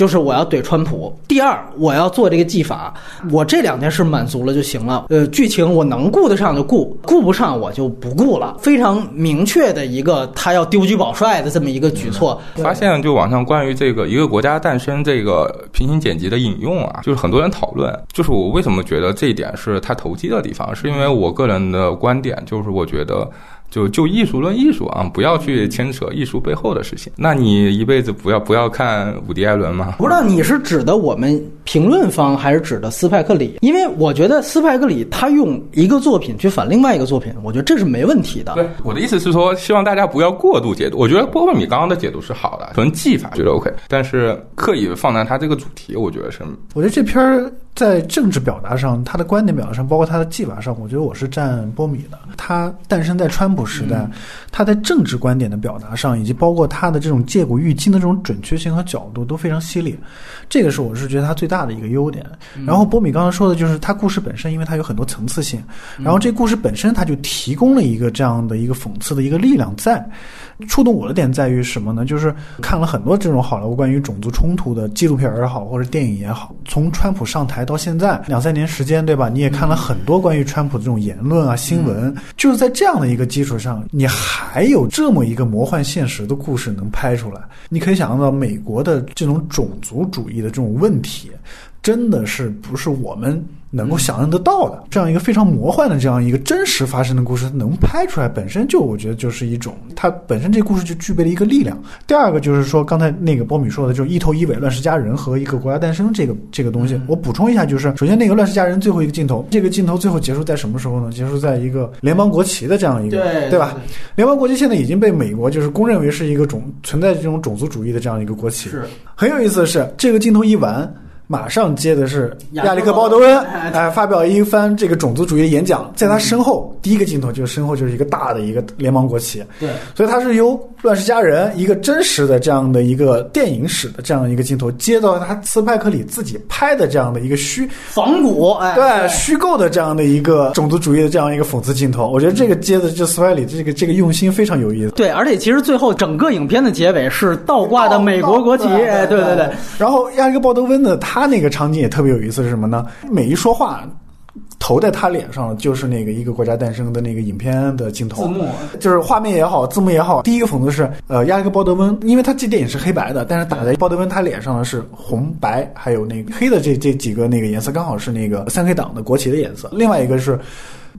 就是我要怼川普。第二，我要做这个技法，我这两件事满足了就行了。呃，剧情我能顾得上就顾，顾不上我就不顾了。非常明确的一个他要丢车保帅的这么一个举措。发现就网上关于这个一个国家诞生这个平行剪辑的引用啊，就是很多人讨论。就是我为什么觉得这一点是他投机的地方，是因为我个人的观点就是我觉得。就就艺术论艺术啊，不要去牵扯艺术背后的事情。那你一辈子不要不要看伍迪·艾伦吗？不知道你是指的我们评论方，还是指的斯派克里？因为我觉得斯派克里他用一个作品去反另外一个作品，我觉得这是没问题的。对，我的意思是说，希望大家不要过度解读。我觉得波波米刚刚的解读是好的，纯技法觉得 OK，但是刻意放大他这个主题，我觉得是。我觉得这篇儿在政治表达上，他的观点表达上，包括他的技法上，我觉得我是站波米的。他诞生在川普时代，他在政治观点的表达上，以及包括他的这种借古喻今的这种准确性和角度都非常犀利。这个是我是觉得他最大的一个优点。然后波米刚刚说的就是他故事本身，因为它有很多层次性，然后这故事本身它就提供了一个这样的一个讽刺的一个力量在。触动我的点在于什么呢？就是看了很多这种好莱坞关于种族冲突的纪录片也好，或者电影也好，从川普上台到现在两三年时间，对吧？你也看了很多关于川普的这种言论啊、新闻，就是在这样的一个基础上，你还有这么一个魔幻现实的故事能拍出来，你可以想象到美国的这种种族主义的这种问题，真的是不是我们。能够想象得到的这样一个非常魔幻的这样一个真实发生的故事，能拍出来本身就我觉得就是一种，它本身这故事就具备了一个力量。第二个就是说，刚才那个波米说的，就是一头一尾乱世佳人和一个国家诞生这个这个东西，我补充一下，就是首先那个乱世佳人最后一个镜头，这个镜头最后结束在什么时候呢？结束在一个联邦国旗的这样一个，对对吧？联邦国旗现在已经被美国就是公认为是一个种存在这种种族主义的这样一个国旗。是很有意思的是，这个镜头一完。马上接的是亚历克·鲍德温，哎，发表一番这个种族主义的演讲，在他身后，第一个镜头就是身后就是一个大的一个联邦国旗，对，所以他是由《乱世佳人》一个真实的这样的一个电影史的这样一个镜头，接到他斯派克里自己拍的这样的一个虚仿古，哎，对，虚构的这样的一个种族主义的这样一个讽刺镜头，我觉得这个接的这斯派里这个这个用心非常有意思，对，而且其实最后整个影片的结尾是倒挂的美国国旗，哎，对对对，然后亚历克·鲍德温呢，他那个场景也特。特别有意思是什么呢？每一说话，投在他脸上就是那个一个国家诞生的那个影片的镜头，字幕就是画面也好，字幕也好。第一个讽刺是，呃，亚历克·鲍德温，因为他这电影是黑白的，但是打在鲍德温他脸上的是红白还有那个黑的这这几个那个颜色，刚好是那个三 K 党的国旗的颜色。另外一个是，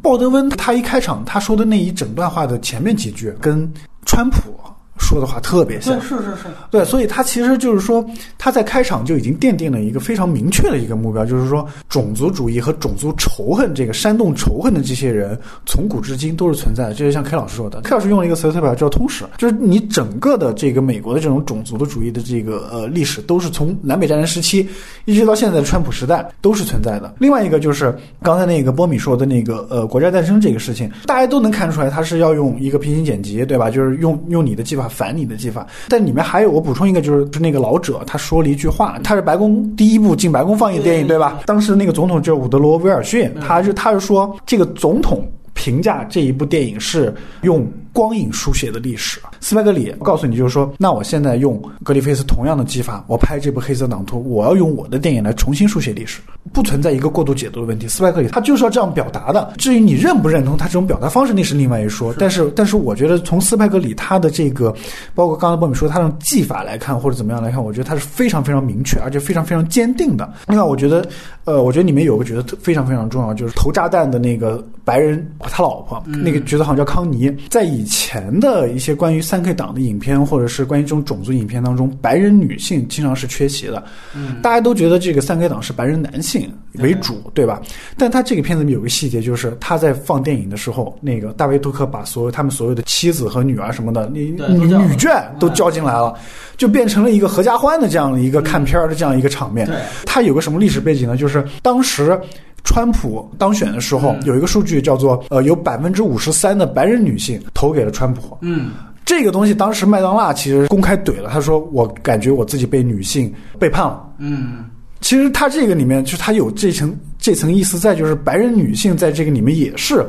鲍德温他一开场他说的那一整段话的前面几句跟川普。说的话特别像，是是是，对，所以他其实就是说，他在开场就已经奠定了一个非常明确的一个目标，就是说，种族主义和种族仇恨，这个煽动仇恨的这些人，从古至今都是存在的。这就像 K 老师说的，K 老师用了一个词特别好，叫通史，就是你整个的这个美国的这种种族的主义的这个呃历史，都是从南北战争时期一直到现在的川普时代都是存在的。另外一个就是刚才那个波米说的那个呃国家诞生这个事情，大家都能看出来，他是要用一个平行剪辑，对吧？就是用用你的技法。反你的技法，但里面还有我补充一个，就是是那个老者他说了一句话，他是白宫第一部进白宫放映电影，对吧？当时那个总统就是伍德罗·威尔逊，他是他是说这个总统评价这一部电影是用。光影书写的历史，斯派格里告诉你就是说，那我现在用格里菲斯同样的技法，我拍这部《黑色党徒》，我要用我的电影来重新书写历史，不存在一个过度解读的问题。斯派克里他就是要这样表达的。至于你认不认同他这种表达方式，那是另外一说。但是，但是我觉得从斯派格里他的这个，包括刚才波米说他的技法来看，或者怎么样来看，我觉得他是非常非常明确，而且非常非常坚定的。另外，我觉得，呃，我觉得里面有个角色非常非常重要，就是投炸弹的那个白人他老婆，那个角色好像叫康妮，在以前的。一些关于三 K 党的影片，或者是关于这种种族影片当中，白人女性经常是缺席的。嗯，大家都觉得这个三 K 党是白人男性为主，对吧？但他这个片子里面有个细节，就是他在放电影的时候，那个大卫杜克把所有他们所有的妻子和女儿什么的，女女眷都叫进来了，就变成了一个合家欢的这样的一个看片儿的这样一个场面。他有个什么历史背景呢？就是当时。川普当选的时候，有一个数据叫做，呃，有百分之五十三的白人女性投给了川普。嗯，这个东西当时麦当娜其实公开怼了，他说我感觉我自己被女性背叛了。嗯，其实他这个里面就是他有这层这层意思在，就是白人女性在这个里面也是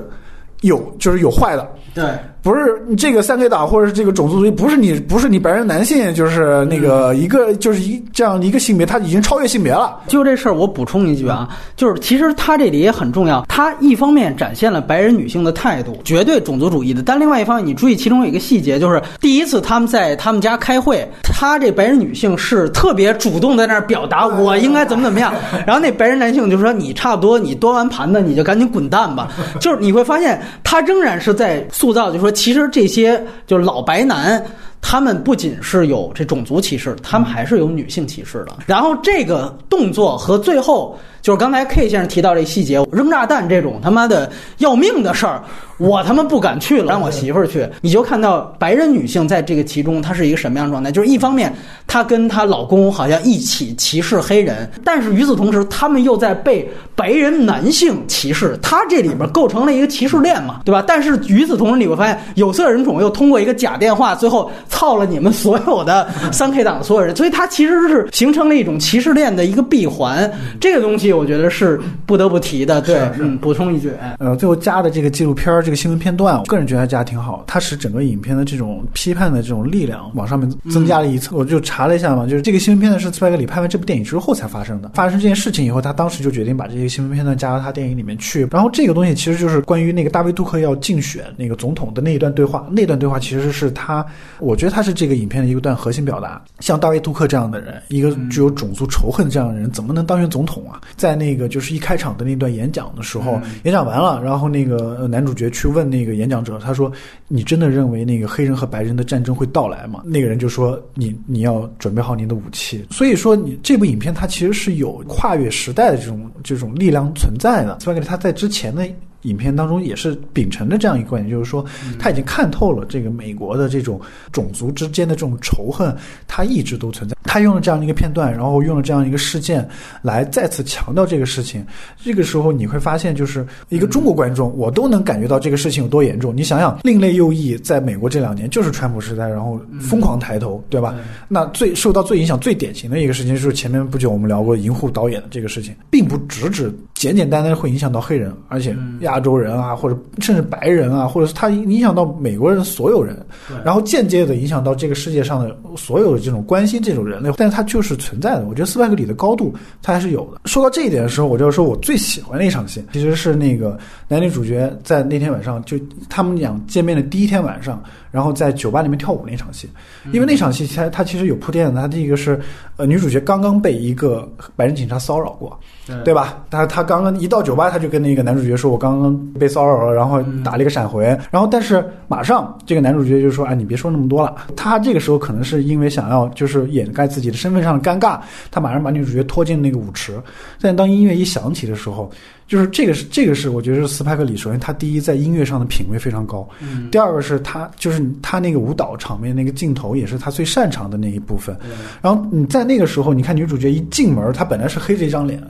有就是有坏的。对。不是这个三 K 党或者是这个种族主义，不是你不是你白人男性，就是那个一个就是一这样一个性别，他已经超越性别了。就这事儿，我补充一句啊，就是其实他这里也很重要。他一方面展现了白人女性的态度，绝对种族主义的；但另外一方面，你注意其中有一个细节，就是第一次他们在他们家开会，他这白人女性是特别主动在那儿表达我应该怎么怎么样，然后那白人男性就说你差不多，你端完盘子你就赶紧滚蛋吧。就是你会发现他仍然是在塑造，就说。其实这些就是老白男。他们不仅是有这种族歧视，他们还是有女性歧视的。然后这个动作和最后就是刚才 K 先生提到这细节，扔炸弹这种他妈的要命的事儿，我他妈不敢去了，让我媳妇儿去。你就看到白人女性在这个其中，她是一个什么样的状态？就是一方面，她跟她老公好像一起歧视黑人，但是与此同时，他们又在被白人男性歧视。她这里边构成了一个歧视链嘛，对吧？但是与此同时，你会发现有色人种又通过一个假电话，最后。操了你们所有的三 K 党的所有人，所以它其实是形成了一种歧视链的一个闭环。这个东西我觉得是不得不提的。对，嗯，补充一句，呃，最后加的这个纪录片儿、这个新闻片段，我个人觉得加的挺好。它使整个影片的这种批判的这种力量往上面增加了一层。我就查了一下嘛，就是这个新闻片段是斯派格里拍完这部电影之后才发生的。发生这件事情以后，他当时就决定把这些新闻片段加到他电影里面去。然后这个东西其实就是关于那个大卫杜克要竞选那个总统的那一段对话。那段对话其实是他，我觉得他是这个影片的。一个段核心表达，像大卫·杜克这样的人，一个具有种族仇恨这样的人，怎么能当选总统啊？在那个就是一开场的那段演讲的时候，演讲完了，然后那个男主角去问那个演讲者，他说：“你真的认为那个黑人和白人的战争会到来吗？”那个人就说：“你你要准备好你的武器。”所以说，你这部影片它其实是有跨越时代的这种这种力量存在的。斯派克他在之前的。影片当中也是秉承着这样一个观点，就是说他已经看透了这个美国的这种种族之间的这种仇恨，他一直都存在。他用了这样的一个片段，然后用了这样一个事件来再次强调这个事情。这个时候你会发现，就是一个中国观众，我都能感觉到这个事情有多严重。你想想，另类右翼在美国这两年就是川普时代，然后疯狂抬头，对吧？那最受到最影响、最典型的一个事情，就是前面不久我们聊过银护导演的这个事情，并不只指简简单单会影响到黑人，而且亚洲人啊，或者甚至白人啊，或者是他影响到美国人所有人，然后间接的影响到这个世界上的所有的这种关心这种人类。但是它就是存在的。我觉得斯派克里的高度，它还是有的。说到这一点的时候，我就说我最喜欢的一场戏，其实是那个男女主角在那天晚上就他们俩见面的第一天晚上，然后在酒吧里面跳舞那场戏。因为那场戏，它它其实有铺垫的。它第一个是，呃，女主角刚刚被一个白人警察骚扰过，对吧？她她刚刚一到酒吧，她就跟那个男主角说：“我刚刚被骚扰了。”然后打了一个闪回。然后，但是马上这个男主角就说：“哎，你别说那么多了。”他这个时候可能是因为想要就是掩盖自己的身份上的尴尬，他马上把女主角拖进那个舞池。但当音乐一响起的时候，就是这个是这个是我觉得是斯派克里首先他第一在音乐上的品味非常高，第二个是他就是他那个舞蹈场面那个镜头也是他最擅长的那一部分。然后你在那个时候，你看女主角一进门，她本来是黑着一张脸，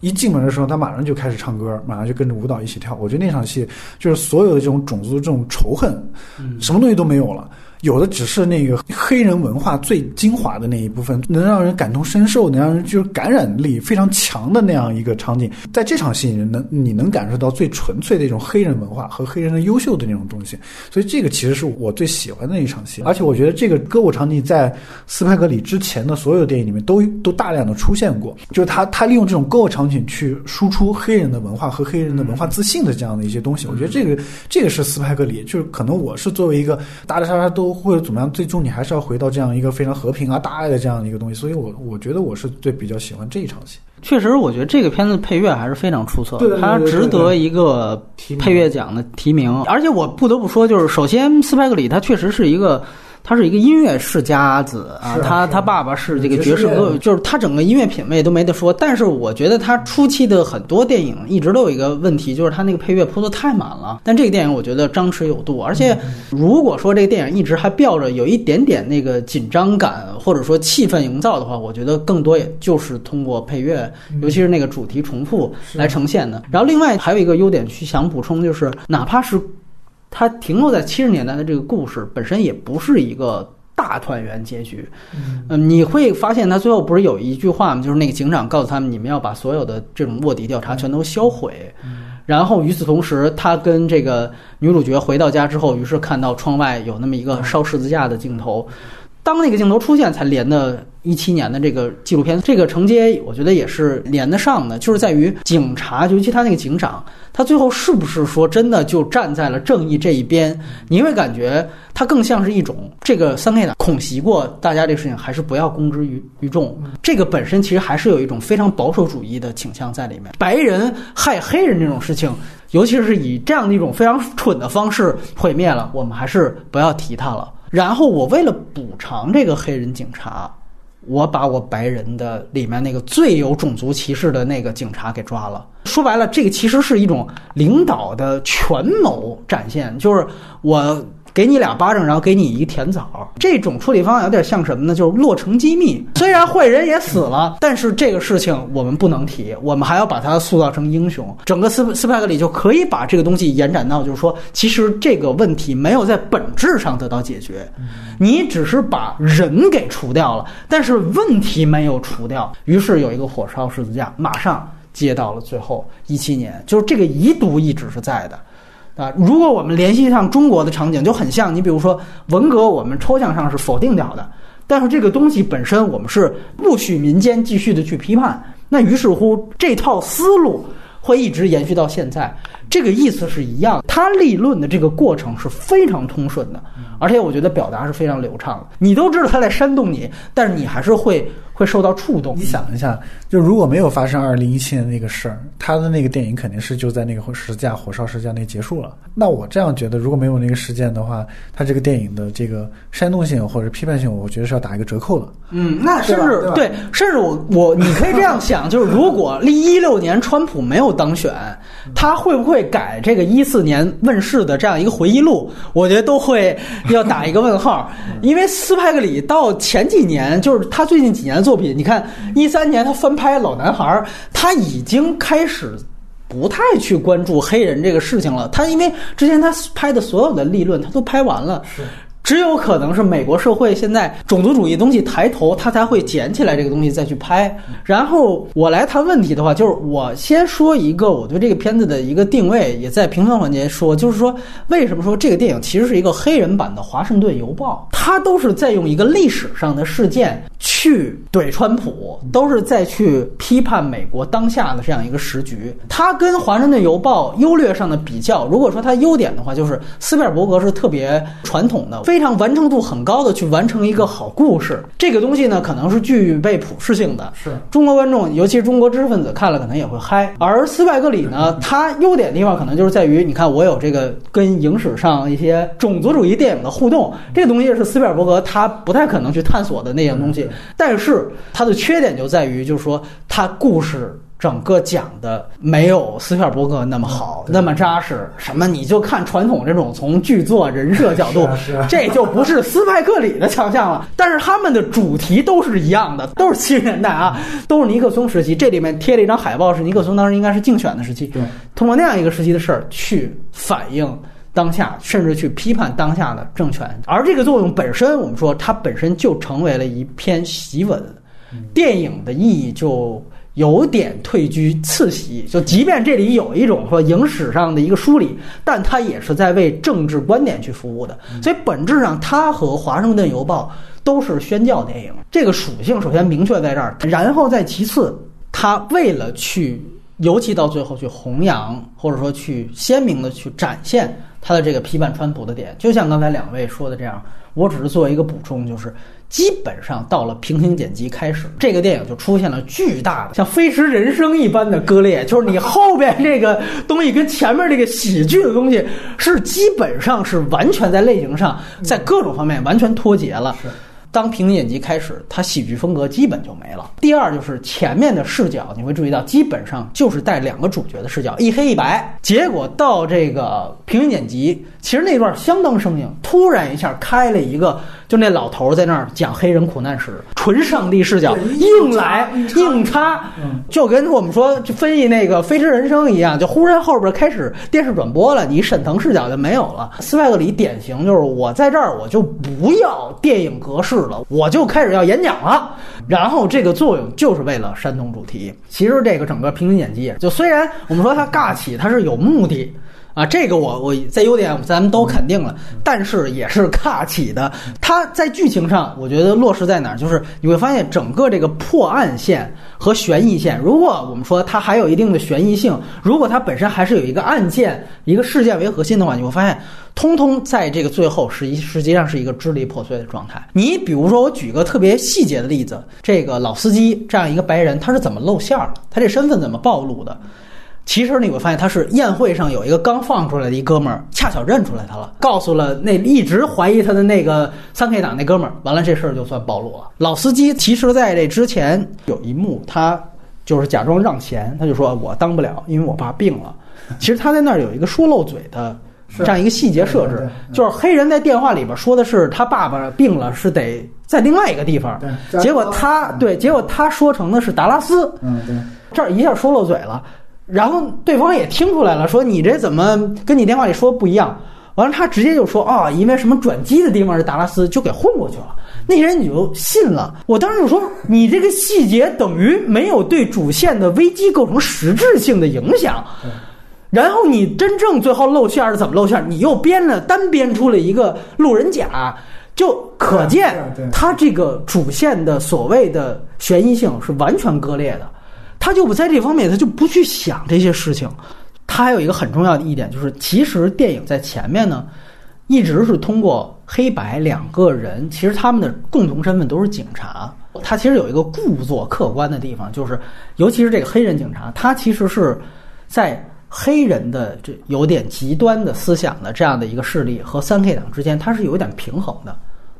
一进门的时候，她马上就开始唱歌，马上就跟着舞蹈一起跳。我觉得那场戏就是所有的这种种族的这种仇恨，什么东西都没有了。有的只是那个黑人文化最精华的那一部分，能让人感同身受，能让人就是感染力非常强的那样一个场景。在这场戏里，能你能感受到最纯粹的一种黑人文化和黑人的优秀的那种东西。所以这个其实是我最喜欢的一场戏。而且我觉得这个歌舞场景在斯派格里之前的所有电影里面都都大量的出现过，就是他他利用这种歌舞场景去输出黑人的文化和黑人的文化自信的这样的一些东西。我觉得这个这个是斯派格里，就是可能我是作为一个打打杀杀都。或者怎么样，最终你还是要回到这样一个非常和平啊、大爱的这样的一个东西。所以，我我觉得我是最比较喜欢这一场戏。确实，我觉得这个片子配乐还是非常出色，它值得一个配乐奖的提名。而且，我不得不说，就是首先，斯派克里他确实是一个。他是一个音乐世家子啊，他他爸爸是这个爵士歌，就是他整个音乐品味都没得说。但是我觉得他初期的很多电影一直都有一个问题，就是他那个配乐铺的太满了。但这个电影我觉得张弛有度，而且如果说这个电影一直还吊着有一点点那个紧张感或者说气氛营造的话，我觉得更多也就是通过配乐，尤其是那个主题重复来呈现的。然后另外还有一个优点去想补充，就是哪怕是。它停留在七十年代的这个故事本身也不是一个大团圆结局，嗯，你会发现他最后不是有一句话吗？就是那个警长告诉他们，你们要把所有的这种卧底调查全都销毁，然后与此同时，他跟这个女主角回到家之后，于是看到窗外有那么一个烧十字架的镜头。当那个镜头出现，才连的一七年的这个纪录片。这个承接，我觉得也是连得上的，就是在于警察，尤其他那个警长，他最后是不是说真的就站在了正义这一边？你会感觉他更像是一种这个三 K 党恐袭过大家这个事情，还是不要公之于于众。这个本身其实还是有一种非常保守主义的倾向在里面。白人害黑人这种事情，尤其是以这样的一种非常蠢的方式毁灭了，我们还是不要提它了。然后我为了补偿这个黑人警察，我把我白人的里面那个最有种族歧视的那个警察给抓了。说白了，这个其实是一种领导的权谋展现，就是我。给你俩巴掌，然后给你一甜枣，这种处理方法有点像什么呢？就是落成机密。虽然坏人也死了，但是这个事情我们不能提，我们还要把他塑造成英雄。整个斯斯派克里就可以把这个东西延展到，就是说，其实这个问题没有在本质上得到解决，你只是把人给除掉了，但是问题没有除掉。于是有一个火烧十字架，马上接到了最后一七年，就是这个遗毒一直是在的。啊，如果我们联系上中国的场景，就很像你，比如说文革，我们抽象上是否定掉的，但是这个东西本身，我们是不许民间继续的去批判。那于是乎，这套思路会一直延续到现在，这个意思是一样。他立论的这个过程是非常通顺的，而且我觉得表达是非常流畅的。你都知道他在煽动你，但是你还是会。会受到触动。你想一下，就如果没有发生二零一七年那个事儿，他的那个电影肯定是就在那个十字架火烧十字架那结束了。那我这样觉得，如果没有那个事件的话，他这个电影的这个煽动性或者批判性，我觉得是要打一个折扣的。嗯，那甚至对，甚至我我你可以这样想，就是如果一六年川普没有当选，他会不会改这个一四年问世的这样一个回忆录？我觉得都会要打一个问号，因为斯派克里到前几年，就是他最近几年。作品，你看一三年他翻拍《老男孩》，他已经开始不太去关注黑人这个事情了。他因为之前他拍的所有的立论，他都拍完了。是。只有可能是美国社会现在种族主义东西抬头，他才会捡起来这个东西再去拍。然后我来谈问题的话，就是我先说一个我对这个片子的一个定位，也在评分环节说，就是说为什么说这个电影其实是一个黑人版的《华盛顿邮报》，它都是在用一个历史上的事件去怼川普，都是在去批判美国当下的这样一个时局。他跟《华盛顿邮报》优劣上的比较，如果说他优点的话，就是斯皮尔伯格是特别传统的非。非常完成度很高的去完成一个好故事，这个东西呢，可能是具备普适性的。是中国观众，尤其是中国知识分子看了可能也会嗨。而斯派克里呢，他优点的地方可能就是在于，你看我有这个跟影史上一些种族主义电影的互动，这个东西是斯皮尔伯格他不太可能去探索的那样东西。但是它的缺点就在于，就是说它故事。整个讲的没有斯皮尔伯格那么好，那么扎实。什么你就看传统这种从剧作人设角度，这就不是斯派克里的强项了。但是他们的主题都是一样的，都是七十年代啊，都是尼克松时期。这里面贴了一张海报，是尼克松当时应该是竞选的时期。对，通过那样一个时期的事儿去反映当下，甚至去批判当下的政权。而这个作用本身，我们说它本身就成为了一篇檄文。电影的意义就。有点退居次席，就即便这里有一种说影史上的一个梳理，但它也是在为政治观点去服务的。所以本质上，它和《华盛顿邮报》都是宣教电影，这个属性首先明确在这儿。然后再其次，它为了去，尤其到最后去弘扬，或者说去鲜明的去展现他的这个批判川普的点，就像刚才两位说的这样，我只是做一个补充，就是。基本上到了平行剪辑开始，这个电影就出现了巨大的像《飞驰人生》一般的割裂，就是你后边这个东西跟前面这个喜剧的东西是基本上是完全在类型上，在各种方面完全脱节了。当平行剪辑开始，它喜剧风格基本就没了。第二就是前面的视角，你会注意到基本上就是带两个主角的视角，一黑一白。结果到这个平行剪辑，其实那段相当生硬，突然一下开了一个。就那老头在那儿讲黑人苦难史，纯上帝视角，硬来硬插，就跟我们说就分析那个《飞驰人生》一样，就忽然后边开始电视转播了，你沈腾视角就没有了。斯派克里典型就是我在这儿我就不要电影格式了，我就开始要演讲了，然后这个作用就是为了煽动主题。其实这个整个平行剪辑，就虽然我们说他尬起，他是有目的。啊，这个我我在优点咱们都肯定了，但是也是 卡起的。它在剧情上，我觉得落实在哪儿？就是你会发现整个这个破案线和悬疑线，如果我们说它还有一定的悬疑性，如果它本身还是有一个案件、一个事件为核心的话，你会发现，通通在这个最后实际实际上是一个支离破碎的状态。你比如说，我举个特别细节的例子，这个老司机这样一个白人，他是怎么露馅儿的？他这身份怎么暴露的？其实你会发现，他是宴会上有一个刚放出来的一哥们儿，恰巧认出来他了，告诉了那一直怀疑他的那个三 K 党那哥们儿，完了这事儿就算暴露了。老司机其实在这之前有一幕，他就是假装让钱，他就说我当不了，因为我爸病了。其实他在那儿有一个说漏嘴的这样一个细节设置，就是黑人在电话里边说的是他爸爸病了，是得在另外一个地方，结果他对，结果他说成的是达拉斯，嗯，对，这儿一下说漏嘴了。然后对方也听出来了，说你这怎么跟你电话里说不一样？完了，他直接就说啊，因为什么转机的地方是达拉斯，就给混过去了。那些人你就信了。我当时就说，你这个细节等于没有对主线的危机构成实质性的影响。然后你真正最后露馅是怎么露馅？你又编了单编出了一个路人甲，就可见他这个主线的所谓的悬疑性是完全割裂的。他就不在这方面，他就不去想这些事情。他还有一个很重要的一点，就是其实电影在前面呢，一直是通过黑白两个人，其实他们的共同身份都是警察。他其实有一个故作客观的地方，就是尤其是这个黑人警察，他其实是在黑人的这有点极端的思想的这样的一个势力和三 K 党之间，他是有一点平衡的。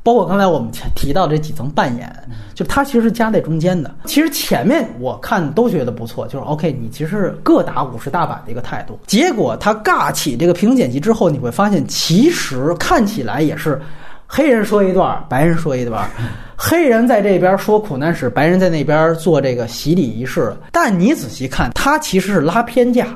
包括刚才我们提到这几层扮演，就它其实是夹在中间的。其实前面我看都觉得不错，就是 OK，你其实各打五十大板的一个态度。结果他尬起这个平行剪辑之后，你会发现其实看起来也是黑人说一段，白人说一段，黑人在这边说苦难史，白人在那边做这个洗礼仪式。但你仔细看，他其实是拉偏架。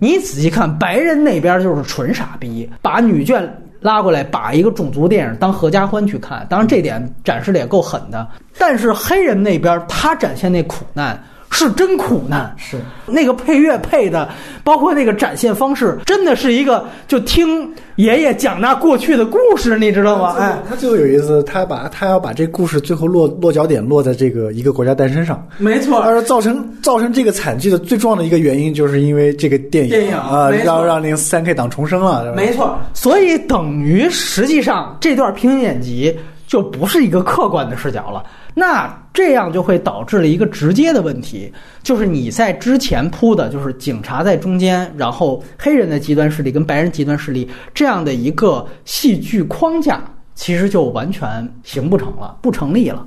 你仔细看，白人那边就是纯傻逼，把女眷。拉过来，把一个种族电影当合家欢去看，当然这点展示的也够狠的。但是黑人那边他展现那苦难是真苦难，是那个配乐配的，包括那个展现方式，真的是一个就听爷爷讲那过去的故事，你知道吗？哎，他最后有意思，他把他要把这故事最后落落脚点落在这个一个国家诞生上，没错。他说造成造成这个惨剧的最重要的一个原因，就是因为这个电影啊，让让那个三 K 党重生了，没错。所以等于实际上这段平行剪辑就不是一个客观的视角了。那这样就会导致了一个直接的问题，就是你在之前铺的，就是警察在中间，然后黑人的极端势力跟白人极端势力这样的一个戏剧框架，其实就完全行不成了，不成立了。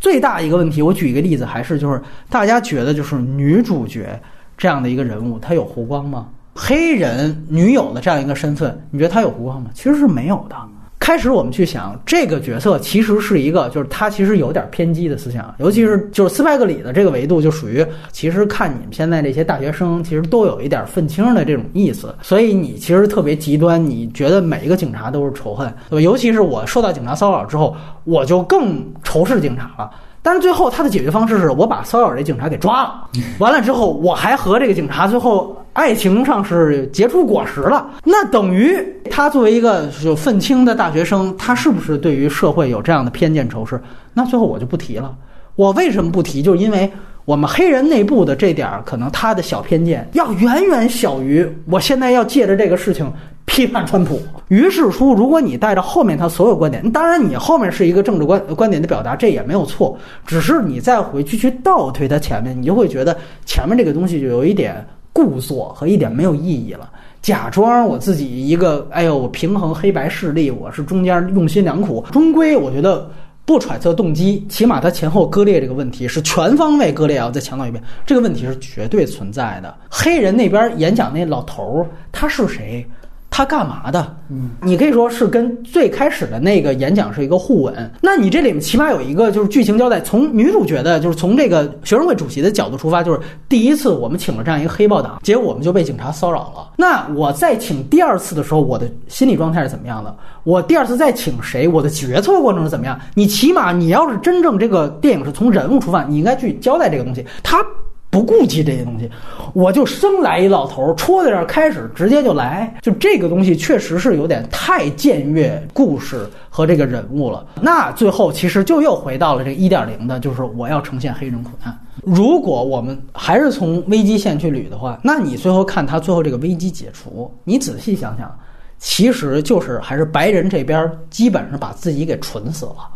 最大一个问题，我举一个例子，还是就是大家觉得就是女主角这样的一个人物，她有弧光吗？黑人女友的这样一个身份，你觉得她有弧光吗？其实是没有的。开始我们去想这个角色其实是一个，就是他其实有点偏激的思想，尤其是就是斯派克里的这个维度就属于，其实看你们现在这些大学生其实都有一点愤青的这种意思，所以你其实特别极端，你觉得每一个警察都是仇恨，对吧？尤其是我受到警察骚扰之后，我就更仇视警察了。但是最后他的解决方式是我把骚扰这警察给抓了，完了之后我还和这个警察最后。爱情上是结出果实了，那等于他作为一个有愤青的大学生，他是不是对于社会有这样的偏见仇视？那最后我就不提了。我为什么不提？就是因为我们黑人内部的这点儿，可能他的小偏见要远远小于我现在要借着这个事情批判川普。于是乎，如果你带着后面他所有观点，当然你后面是一个政治观观点的表达，这也没有错。只是你再回去去倒推他前面，你就会觉得前面这个东西就有一点。故作和一点没有意义了，假装我自己一个，哎呦，我平衡黑白势力，我是中间用心良苦，终归我觉得不揣测动机，起码他前后割裂这个问题是全方位割裂啊！再强调一遍，这个问题是绝对存在的。黑人那边演讲那老头儿，他是谁？他干嘛的？嗯，你可以说是跟最开始的那个演讲是一个互吻。那你这里面起码有一个就是剧情交代，从女主角的，就是从这个学生会主席的角度出发，就是第一次我们请了这样一个黑豹党，结果我们就被警察骚扰了。那我再请第二次的时候，我的心理状态是怎么样的？我第二次再请谁？我的决策过程是怎么样？你起码你要是真正这个电影是从人物出发，你应该去交代这个东西。他。不顾及这些东西，我就生来一老头，戳在这儿开始，直接就来。就这个东西确实是有点太僭越故事和这个人物了。那最后其实就又回到了这一点零的，就是我要呈现黑人苦难。如果我们还是从危机线去捋的话，那你最后看他最后这个危机解除，你仔细想想，其实就是还是白人这边基本上把自己给蠢死了。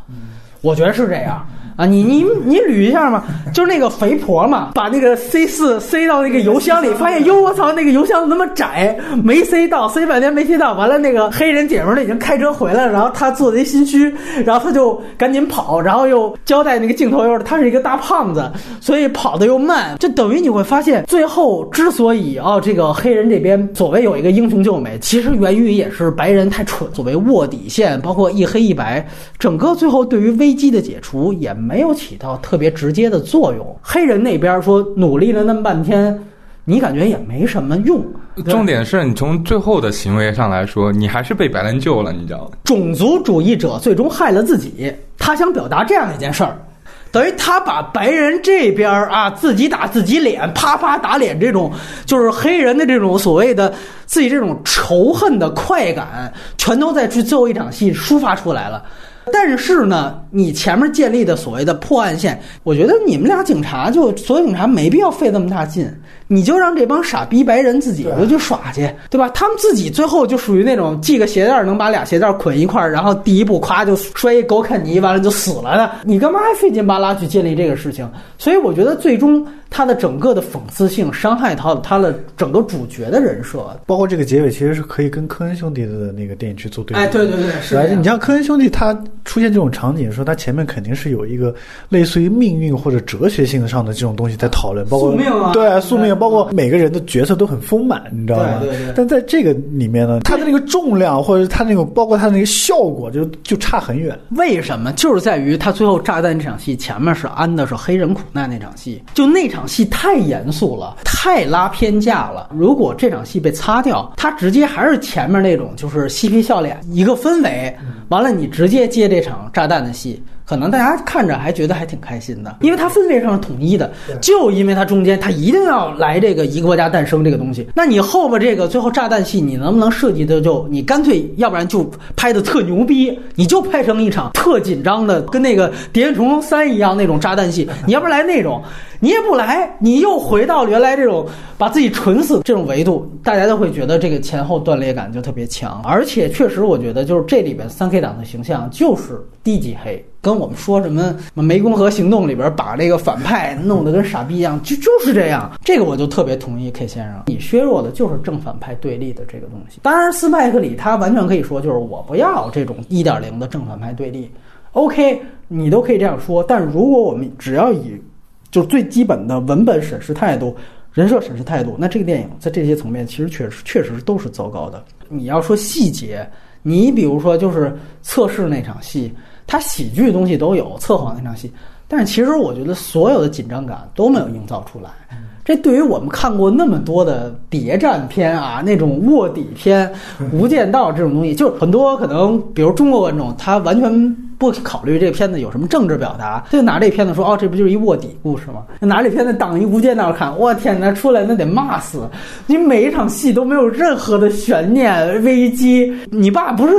我觉得是这样。啊，你你你捋一下嘛，就是那个肥婆嘛，把那个 C 四塞到那个邮箱里，发现哟我操，那个邮箱那么窄，没塞到，塞半天没塞到，完了那个黑人姐们儿已经开车回来了，然后他做贼心虚，然后他就赶紧跑，然后又交代那个镜头又是他是一个大胖子，所以跑得又慢，就等于你会发现，最后之所以哦这个黑人这边所谓有一个英雄救美，其实源于也是白人太蠢，所谓卧底线，包括一黑一白，整个最后对于危机的解除也没有起到特别直接的作用。黑人那边说努力了那么半天，你感觉也没什么用。重点是你从最后的行为上来说，你还是被白人救了，你知道吗？种族主义者最终害了自己，他想表达这样一件事儿。等于他把白人这边儿啊自己打自己脸，啪啪打脸这种，就是黑人的这种所谓的自己这种仇恨的快感，全都在去最后一场戏抒发出来了。但是呢，你前面建立的所谓的破案线，我觉得你们俩警察就所有警察没必要费那么大劲，你就让这帮傻逼白人自己就去耍去，对吧？他们自己最后就属于那种系个鞋带儿能把俩鞋带儿捆一块儿，然后第一步咵就摔一狗啃泥，完了就死了的。你干嘛还费劲巴拉去建立这个事情？所以我觉得最终他的整个的讽刺性伤害到他的整个主角的人设。包括这个结尾其实是可以跟科恩兄弟的那个电影去做对比。哎，对对对，是你像科恩兄弟，他出现这种场景的时候，他前面肯定是有一个类似于命运或者哲学性上的这种东西在讨论，包括宿命啊对宿命，对包括每个人的角色都很丰满，你知道吗？对对对但在这个里面呢，它的那个重量或者它那个，包括它的那个效果就，就差很远。为什么？就是在于他最后炸弹这场戏前面是安的是黑人苦难那场戏，就那场戏太严肃了，太拉偏架了。如果这场戏被擦掉，他直接还是前面那种就是嬉皮笑脸一个氛围，完了你直接接这场炸弹的戏。可能大家看着还觉得还挺开心的，因为它氛围上是统一的，就因为它中间它一定要来这个一个国家诞生这个东西。那你后边这个最后炸弹戏，你能不能设计的就你干脆，要不然就拍的特牛逼，你就拍成一场特紧张的，跟那个《谍影重重三》一样那种炸弹戏，你要不然来那种，你也不来，你又回到原来这种把自己蠢死这种维度，大家都会觉得这个前后断裂感就特别强。而且确实，我觉得就是这里边三 K 党的形象就是低级黑。跟我们说什么《湄公河行动》里边把这个反派弄得跟傻逼一样，就就是这样。这个我就特别同意 K 先生，你削弱的就是正反派对立的这个东西。当然，斯派克里他完全可以说，就是我不要这种一点零的正反派对立。OK，你都可以这样说。但如果我们只要以就是最基本的文本审视态度、人设审视态度，那这个电影在这些层面其实确实确实都是糟糕的。你要说细节，你比如说就是测试那场戏。它喜剧的东西都有，测谎那场戏，但是其实我觉得所有的紧张感都没有营造出来。这对于我们看过那么多的谍战片啊，那种卧底片、无间道这种东西，就是很多可能，比如中国观众，他完全不考虑这片子有什么政治表达，他就拿这片子说，哦，这不就是一卧底故事吗？拿这片子当一无间道看，我天，那出来那得骂死！你每一场戏都没有任何的悬念、危机，你爸不是。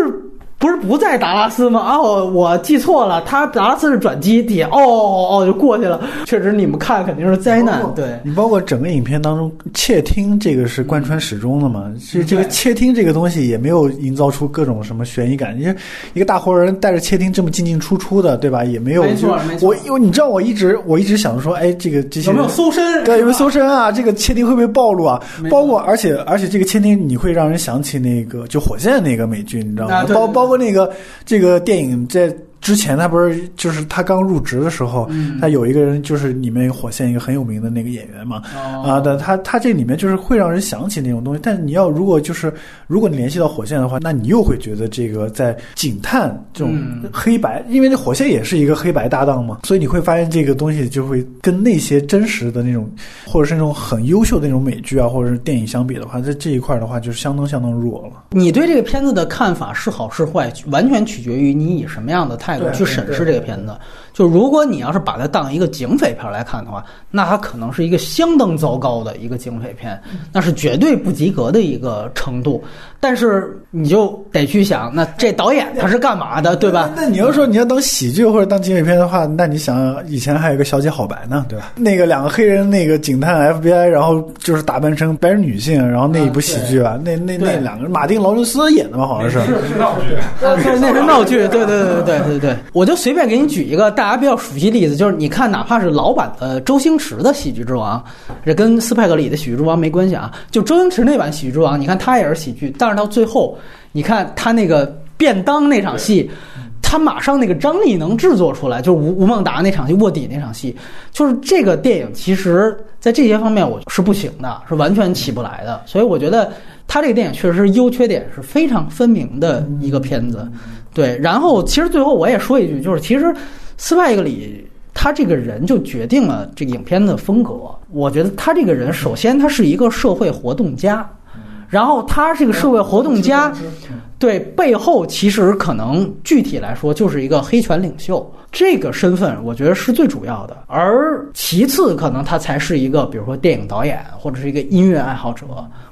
不是不在达拉斯吗？哦，我记错了，他达拉斯是转机，底下哦哦哦就过去了。确实，你们看肯定是灾难。对你包括整个影片当中，窃听这个是贯穿始终的嘛？这这个窃听这个东西也没有营造出各种什么悬疑感。你一个大活人带着窃听这么进进出出的，对吧？也没有。没错，没错。我因为你知道，我一直我一直想着说，哎，这个这些有没有搜身？对，有没有搜身啊？这个窃听会不会暴露啊？包括而且而且这个窃听你会让人想起那个就火箭那个美剧，你知道吗？包包括那个。这个电影在之前，他不是就是他刚入职的时候，他有一个人就是里面火线一个很有名的那个演员嘛，啊，但他他这里面就是会让人想起那种东西。但你要如果就是如果你联系到火线的话，那你又会觉得这个在警探这种黑白，因为这火线也是一个黑白搭档嘛，所以你会发现这个东西就会跟那些真实的那种或者是那种很优秀的那种美剧啊或者是电影相比的话，在这一块的话就是相当相当弱了。你对这个片子的看法是好是坏，完全取决于你以什么样的态。态度去审视这个片子。就如果你要是把它当一个警匪片来看的话，那它可能是一个相当糟糕的一个警匪片，那是绝对不及格的一个程度。但是你就得去想，那这导演他是干嘛的，对吧？那你要说你要当喜剧或者当警匪片的话，那你想以前还有个小姐好白呢，对吧？那个两个黑人那个警探 FBI，然后就是打扮成白人女性，然后那一部喜剧吧，那那那两个马丁劳伦斯演的嘛，好像是。是闹剧，对，那是闹剧，对对对对对对。我就随便给你举一个大家比较熟悉例子，就是你看，哪怕是老版的周星驰的《喜剧之王》，这跟斯派克里的《喜剧之王》没关系啊。就周星驰那版《喜剧之王》，你看他也是喜剧，但是到最后，你看他那个便当那场戏，他马上那个张力能制作出来，就是吴吴孟达那场戏卧底那场戏，就是这个电影其实在这些方面我是不行的，是完全起不来的。所以我觉得他这个电影确实是优缺点是非常分明的一个片子。对，然后其实最后我也说一句，就是其实斯派克里他这个人就决定了这个影片的风格。我觉得他这个人，首先他是一个社会活动家，然后他是个社会活动家，对背后其实可能具体来说就是一个黑权领袖这个身份，我觉得是最主要的。而其次，可能他才是一个，比如说电影导演或者是一个音乐爱好者。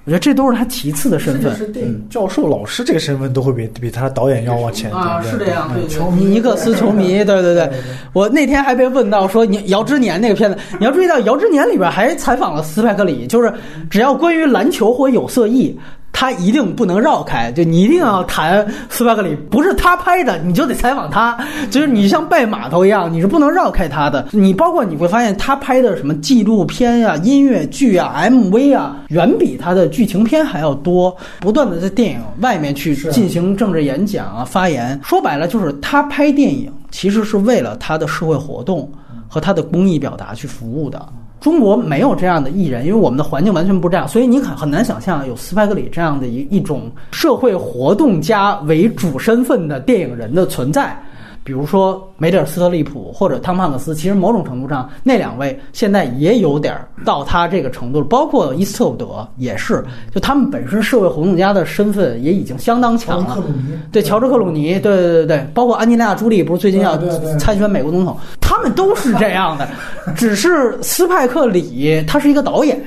我觉得这都是他其次的身份。是电影教授、老师这个身份都会比比他导演要往前。啊，是这样。对球迷尼克斯球迷，对对对。我那天还被问到说，你姚之年那个片子，你要注意到姚之年里边还采访了斯派克里，就是只要关于篮球或有色艺。他一定不能绕开，就你一定要谈斯巴克里，不是他拍的，你就得采访他。就是你像拜码头一样，你是不能绕开他的。你包括你会发现，他拍的什么纪录片呀、音乐剧啊、MV 啊，远比他的剧情片还要多。不断的在电影外面去进行政治演讲啊、发言。说白了，就是他拍电影其实是为了他的社会活动和他的公益表达去服务的。中国没有这样的艺人，因为我们的环境完全不这样，所以你很很难想象有斯派格里这样的一一种社会活动家为主身份的电影人的存在。比如说梅德尔斯特利普或者汤姆汉克斯，其实某种程度上那两位现在也有点到他这个程度，包括伊斯特伍德也是，就他们本身社会活动家的身份也已经相当强了。对，乔治克鲁尼，对对对对，包括安吉丽娜朱莉，不是最近要参选美国总统，他们都是这样的。只是斯派克里他是一个导演，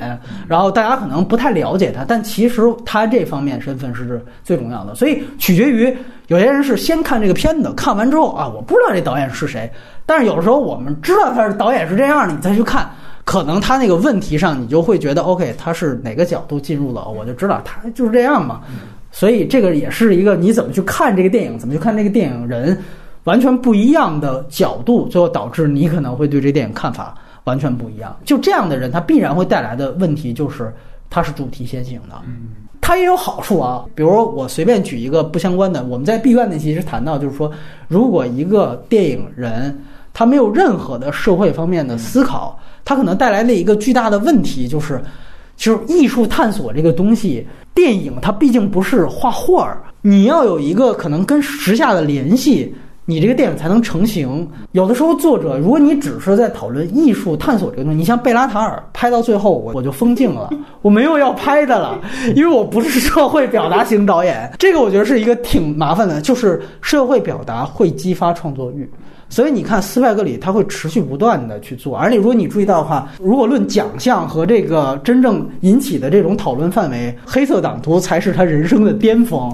然后大家可能不太了解他，但其实他这方面身份是最重要的，所以取决于。有些人是先看这个片子，看完之后啊，我不知道这导演是谁。但是有时候我们知道他是导演是这样的，你再去看，可能他那个问题上，你就会觉得 OK，他是哪个角度进入了，我就知道他就是这样嘛。所以这个也是一个你怎么去看这个电影，怎么去看这个电影人，完全不一样的角度，最后导致你可能会对这电影看法完全不一样。就这样的人，他必然会带来的问题就是他是主题先行的。它也有好处啊，比如我随便举一个不相关的，我们在 B 院那期是谈到，就是说，如果一个电影人他没有任何的社会方面的思考，他可能带来的一个巨大的问题就是，就是艺术探索这个东西，电影它毕竟不是画画儿，你要有一个可能跟时下的联系。你这个电影才能成型。有的时候，作者如果你只是在讨论艺术探索这个东西，你像贝拉塔尔拍到最后，我我就封镜了，我没有要拍的了，因为我不是社会表达型导演。这个我觉得是一个挺麻烦的，就是社会表达会激发创作欲。所以你看，斯派克里他会持续不断的去做，而且如果你注意到的话，如果论奖项和这个真正引起的这种讨论范围，《黑色党徒》才是他人生的巅峰，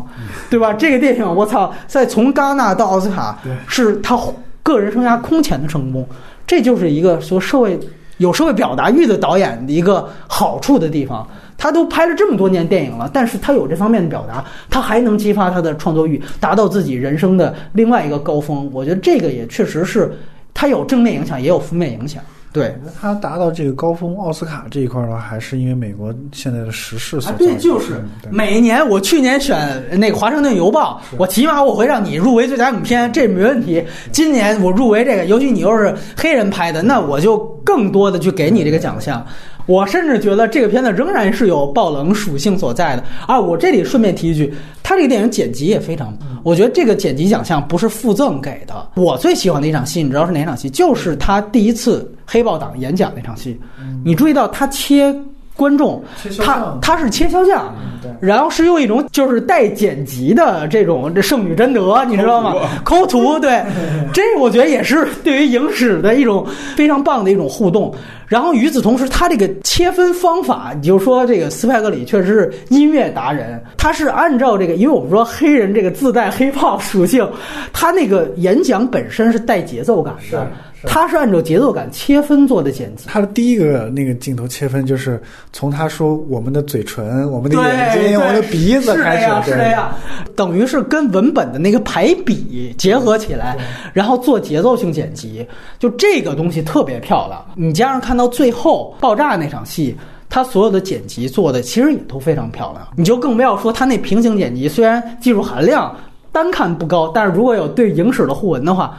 对吧？这个电影，我操，在从戛纳到奥斯卡，是他个人生涯空前的成功，这就是一个说社会有社会表达欲的导演的一个好处的地方。他都拍了这么多年电影了，但是他有这方面的表达，他还能激发他的创作欲，达到自己人生的另外一个高峰。我觉得这个也确实是，他有正面影响，也有负面影响。对他达到这个高峰，奥斯卡这一块的话，还是因为美国现在的时事所。对，就是每年我去年选那个《华盛顿邮报》，我起码我会让你入围最佳影片，这没问题。今年我入围这个，尤其你又是黑人拍的，那我就更多的去给你这个奖项。我甚至觉得这个片子仍然是有爆冷属性所在的啊！我这里顺便提一句，他这个电影剪辑也非常，我觉得这个剪辑奖项不是附赠给的。我最喜欢的一场戏，你知道是哪场戏？就是他第一次黑豹党演讲那场戏。你注意到他切观众，他他是切肖像，然后是用一种就是带剪辑的这种这圣女贞德，你知道吗？抠图，对，这我觉得也是对于影史的一种非常棒的一种互动。然后与此同时，他这个切分方法，你就说这个斯派克里确实是音乐达人，他是按照这个，因为我们说黑人这个自带黑炮属性，他那个演讲本身是带节奏感的。他是按照节奏感切分做的剪辑。他的第一个那个镜头切分就是从他说我们的嘴唇、我们的眼睛、我们的鼻子开始，是这样，等于是跟文本的那个排比结合起来，然后做节奏性剪辑。就这个东西特别漂亮。你加上看到最后爆炸那场戏，他所有的剪辑做的其实也都非常漂亮。你就更不要说他那平行剪辑，虽然技术含量单看不高，但是如果有对影史的互文的话。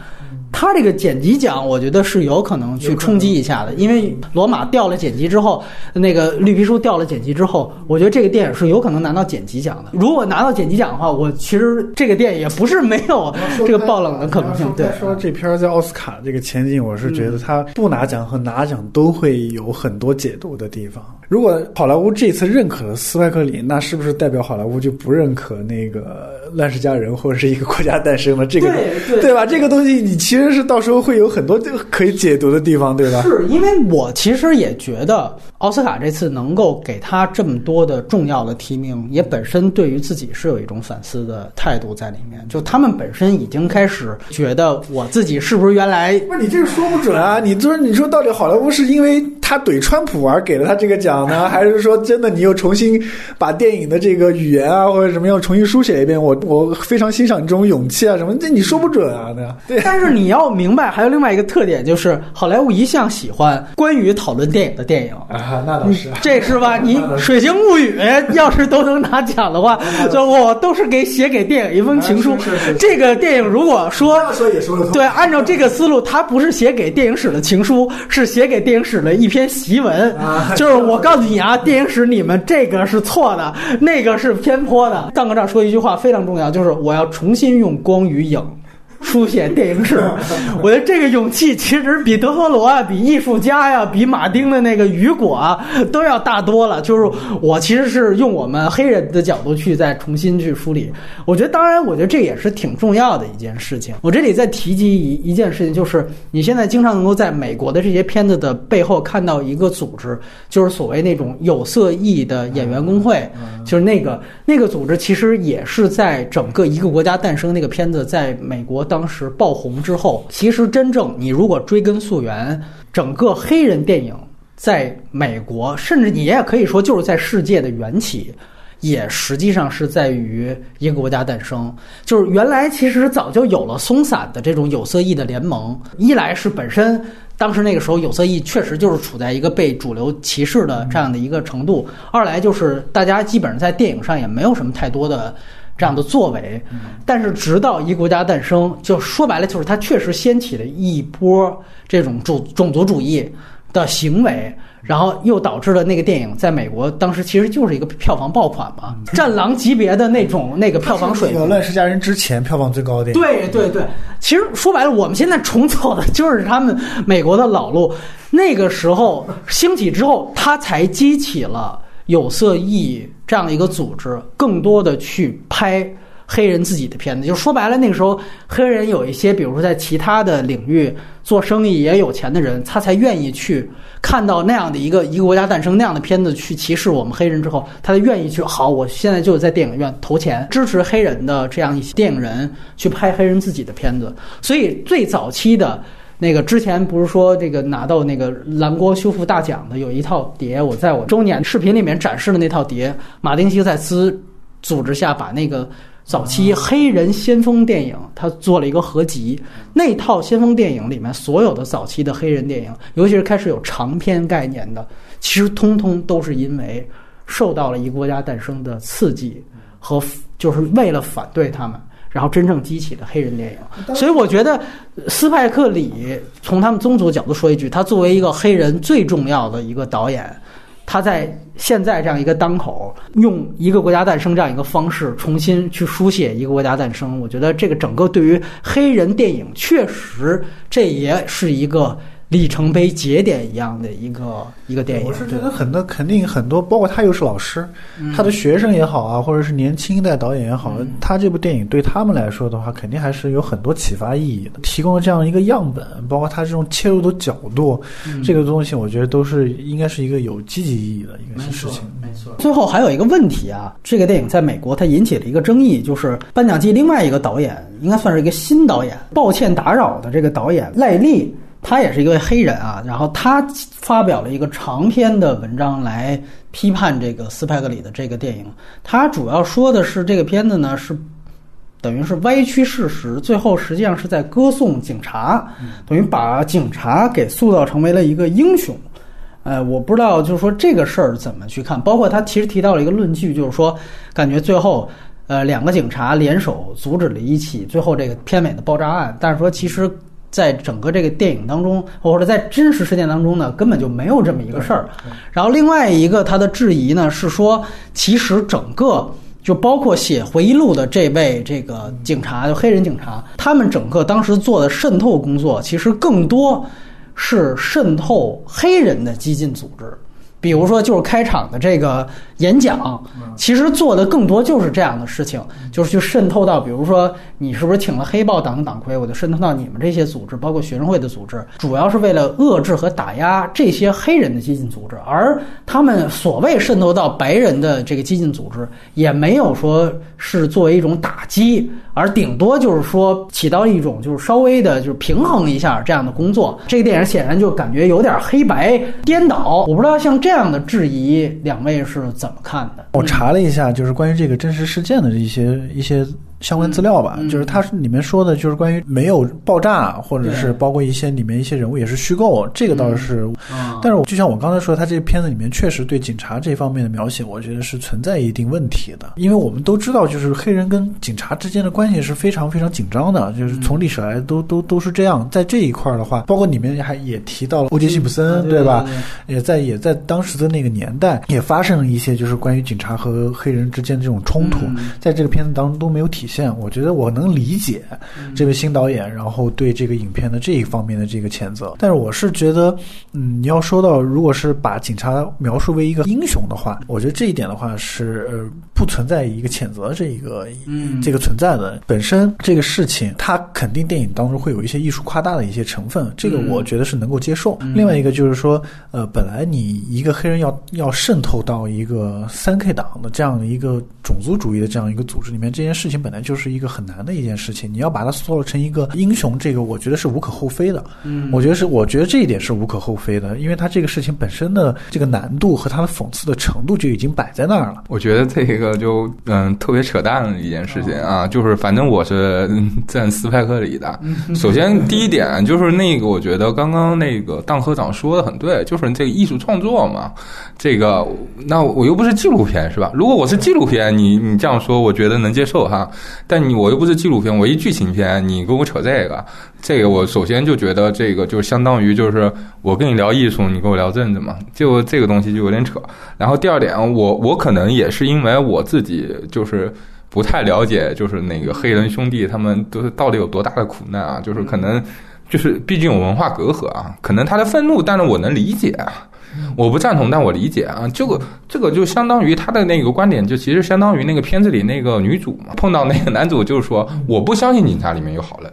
他这个剪辑奖，我觉得是有可能去冲击一下的，因为罗马掉了剪辑之后，那个绿皮书掉了剪辑之后，我觉得这个电影是有可能拿到剪辑奖的。如果拿到剪辑奖的话，我其实这个电影也不是没有这个爆冷的可能性。对，说这片在奥斯卡这个前景，我是觉得他不拿奖和拿奖都会有很多解读的地方。如果好莱坞这次认可了斯派克里，那是不是代表好莱坞就不认可那个《乱世佳人》或者是一个国家诞生了？这个对对吧？这个东西你其实是到时候会有很多可以解读的地方，对吧？是因为我其实也觉得奥斯卡这次能够给他这么多的重要的提名，也本身对于自己是有一种反思的态度在里面。就他们本身已经开始觉得我自己是不是原来？不，你这个说不准啊！你就是你说到底好莱坞是因为他怼川普而给了他这个奖？呢？还是说真的？你又重新把电影的这个语言啊，或者什么，又重新书写一遍？我我非常欣赏你这种勇气啊，什么？这你说不准啊，对。但是你要明白，还有另外一个特点，就是好莱坞一向喜欢关于讨论电影的电影 啊，那倒是，这是吧？你 《水形物语》要是都能拿奖的话，就我都是给写给电影一封情书。这个电影如果说对，按照这个思路，它不是写给电影史的情书，是写给电影史的一篇檄文，就是我告。告诉你啊，电影史你们这个是错的，那个是偏颇的。蛋哥这儿说一句话非常重要，就是我要重新用光与影。书写电影史，我觉得这个勇气其实比德赫罗啊，比艺术家呀，比马丁的那个雨果啊都要大多了。就是我其实是用我们黑人的角度去再重新去梳理。我觉得，当然，我觉得这也是挺重要的一件事情。我这里再提及一一件事情，就是你现在经常能够在美国的这些片子的背后看到一个组织，就是所谓那种有色裔的演员工会，就是那个那个组织，其实也是在整个一个国家诞生那个片子在美国。当时爆红之后，其实真正你如果追根溯源，整个黑人电影在美国，甚至你也可以说就是在世界的缘起，也实际上是在于一个国家诞生。就是原来其实早就有了松散的这种有色裔的联盟，一来是本身当时那个时候有色裔确实就是处在一个被主流歧视的这样的一个程度，二来就是大家基本上在电影上也没有什么太多的。这样的作为，但是直到一国家诞生，就说白了就是它确实掀起了一波这种种种族主义的行为，然后又导致了那个电影在美国当时其实就是一个票房爆款嘛，战狼级别的那种那个票房水平。乱世佳人之前票房最高的。对对对，其实说白了，我们现在重走的就是他们美国的老路。那个时候兴起之后，它才激起了。有色裔这样的一个组织，更多的去拍黑人自己的片子，就说白了，那个时候黑人有一些，比如说在其他的领域做生意也有钱的人，他才愿意去看到那样的一个一个国家诞生那样的片子，去歧视我们黑人之后，他才愿意去好，我现在就在电影院投钱支持黑人的这样一些电影人去拍黑人自己的片子，所以最早期的。那个之前不是说这个拿到那个蓝光修复大奖的有一套碟，我在我周年视频里面展示的那套碟，马丁西塞斯组织下把那个早期黑人先锋电影他做了一个合集，那套先锋电影里面所有的早期的黑人电影，尤其是开始有长篇概念的，其实通通都是因为受到了一个国家诞生的刺激和就是为了反对他们。然后真正激起的黑人电影，所以我觉得斯派克里从他们宗族角度说一句，他作为一个黑人最重要的一个导演，他在现在这样一个当口，用一个国家诞生这样一个方式重新去书写一个国家诞生，我觉得这个整个对于黑人电影确实这也是一个里程碑节点一样的一个一个电影。我是觉得很多肯定很多，包括他又是老师，他的学生也好啊，或者是年轻一代导演也好，他这部电影对他们来说的话，肯定还是有很多启发意义的。提供了这样一个样本，包括他这种切入的角度，这个东西我觉得都是应该是一个有积极意义的一个事情。没错。最后还有一个问题啊，这个电影在美国它引起了一个争议，就是颁奖季另外一个导演，应该算是一个新导演，抱歉打扰的这个导演赖利。他也是一位黑人啊，然后他发表了一个长篇的文章来批判这个斯派克里的这个电影。他主要说的是这个片子呢是等于是歪曲事实，最后实际上是在歌颂警察，等于把警察给塑造成为了一个英雄。呃，我不知道就是说这个事儿怎么去看。包括他其实提到了一个论据，就是说感觉最后呃两个警察联手阻止了一起最后这个片尾的爆炸案，但是说其实。在整个这个电影当中，或者在真实事件当中呢，根本就没有这么一个事儿。然后另外一个他的质疑呢是说，其实整个就包括写回忆录的这位这个警察，就黑人警察，他们整个当时做的渗透工作，其实更多是渗透黑人的激进组织。比如说，就是开场的这个演讲，其实做的更多就是这样的事情，就是去渗透到，比如说你是不是请了黑豹党的党魁，我就渗透到你们这些组织，包括学生会的组织，主要是为了遏制和打压这些黑人的激进组织，而他们所谓渗透到白人的这个激进组织，也没有说是作为一种打击。而顶多就是说起到一种就是稍微的，就是平衡一下这样的工作。这个电影显然就感觉有点黑白颠倒。我不知道像这样的质疑，两位是怎么看的？我查了一下，就是关于这个真实事件的一些一些。相关资料吧，就是它里面说的，就是关于没有爆炸，或者是包括一些里面一些人物也是虚构，这个倒是。但是我就像我刚才说，他这个片子里面确实对警察这方面的描写，我觉得是存在一定问题的。因为我们都知道，就是黑人跟警察之间的关系是非常非常紧张的，就是从历史来都都都是这样。在这一块的话，包括里面还也提到了欧杰辛普森，对吧？也在也在当时的那个年代也发生了一些就是关于警察和黑人之间的这种冲突，在这个片子当中都没有体。现，我觉得我能理解这位新导演，然后对这个影片的这一方面的这个谴责。但是我是觉得，嗯，你要说到，如果是把警察描述为一个英雄的话，我觉得这一点的话是呃不存在一个谴责这一个这个存在的。本身这个事情，它肯定电影当中会有一些艺术夸大的一些成分，这个我觉得是能够接受。另外一个就是说，呃，本来你一个黑人要要渗透到一个三 K 党的这样的一个种族主义的这样一个组织里面，这件事情本来。就是一个很难的一件事情，你要把它塑造成一个英雄，这个我觉得是无可厚非的。嗯，我觉得是，我觉得这一点是无可厚非的，因为他这个事情本身的这个难度和他的讽刺的程度就已经摆在那儿了。我觉得这个就嗯特别扯淡的一件事情啊，就是反正我是赞斯派克里的。首先第一点就是那个，我觉得刚刚那个当科长说的很对，就是这个艺术创作嘛，这个那我又不是纪录片是吧？如果我是纪录片，你你这样说，我觉得能接受哈。但你我又不是纪录片，我一剧情片，你跟我扯这个，这个我首先就觉得这个就相当于就是我跟你聊艺术，你跟我聊政治嘛，就这个东西就有点扯。然后第二点，我我可能也是因为我自己就是不太了解，就是那个黑人兄弟他们都是到底有多大的苦难啊，就是可能就是毕竟有文化隔阂啊，可能他的愤怒，但是我能理解啊。我不赞同，但我理解啊。这个这个就相当于他的那个观点，就其实相当于那个片子里那个女主嘛，碰到那个男主就是说，我不相信警察里面有好人。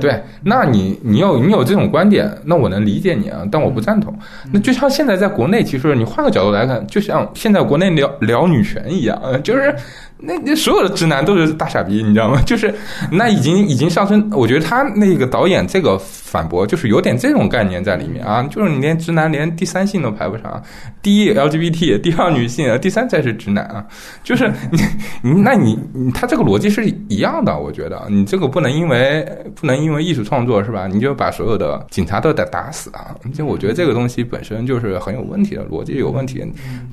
对，那你你有你有这种观点，那我能理解你啊，但我不赞同。那就像现在在国内，其实你换个角度来看，就像现在国内聊聊女权一样，就是。那那所有的直男都是大傻逼，你知道吗？就是那已经已经上升，我觉得他那个导演这个反驳就是有点这种概念在里面啊，就是你连直男连第三性都排不上，第一 LGBT，第二女性，第三才是直男啊，就是你你那你他这个逻辑是一样的，我觉得你这个不能因为不能因为艺术创作是吧？你就把所有的警察都得打死啊？就我觉得这个东西本身就是很有问题的，逻辑有问题，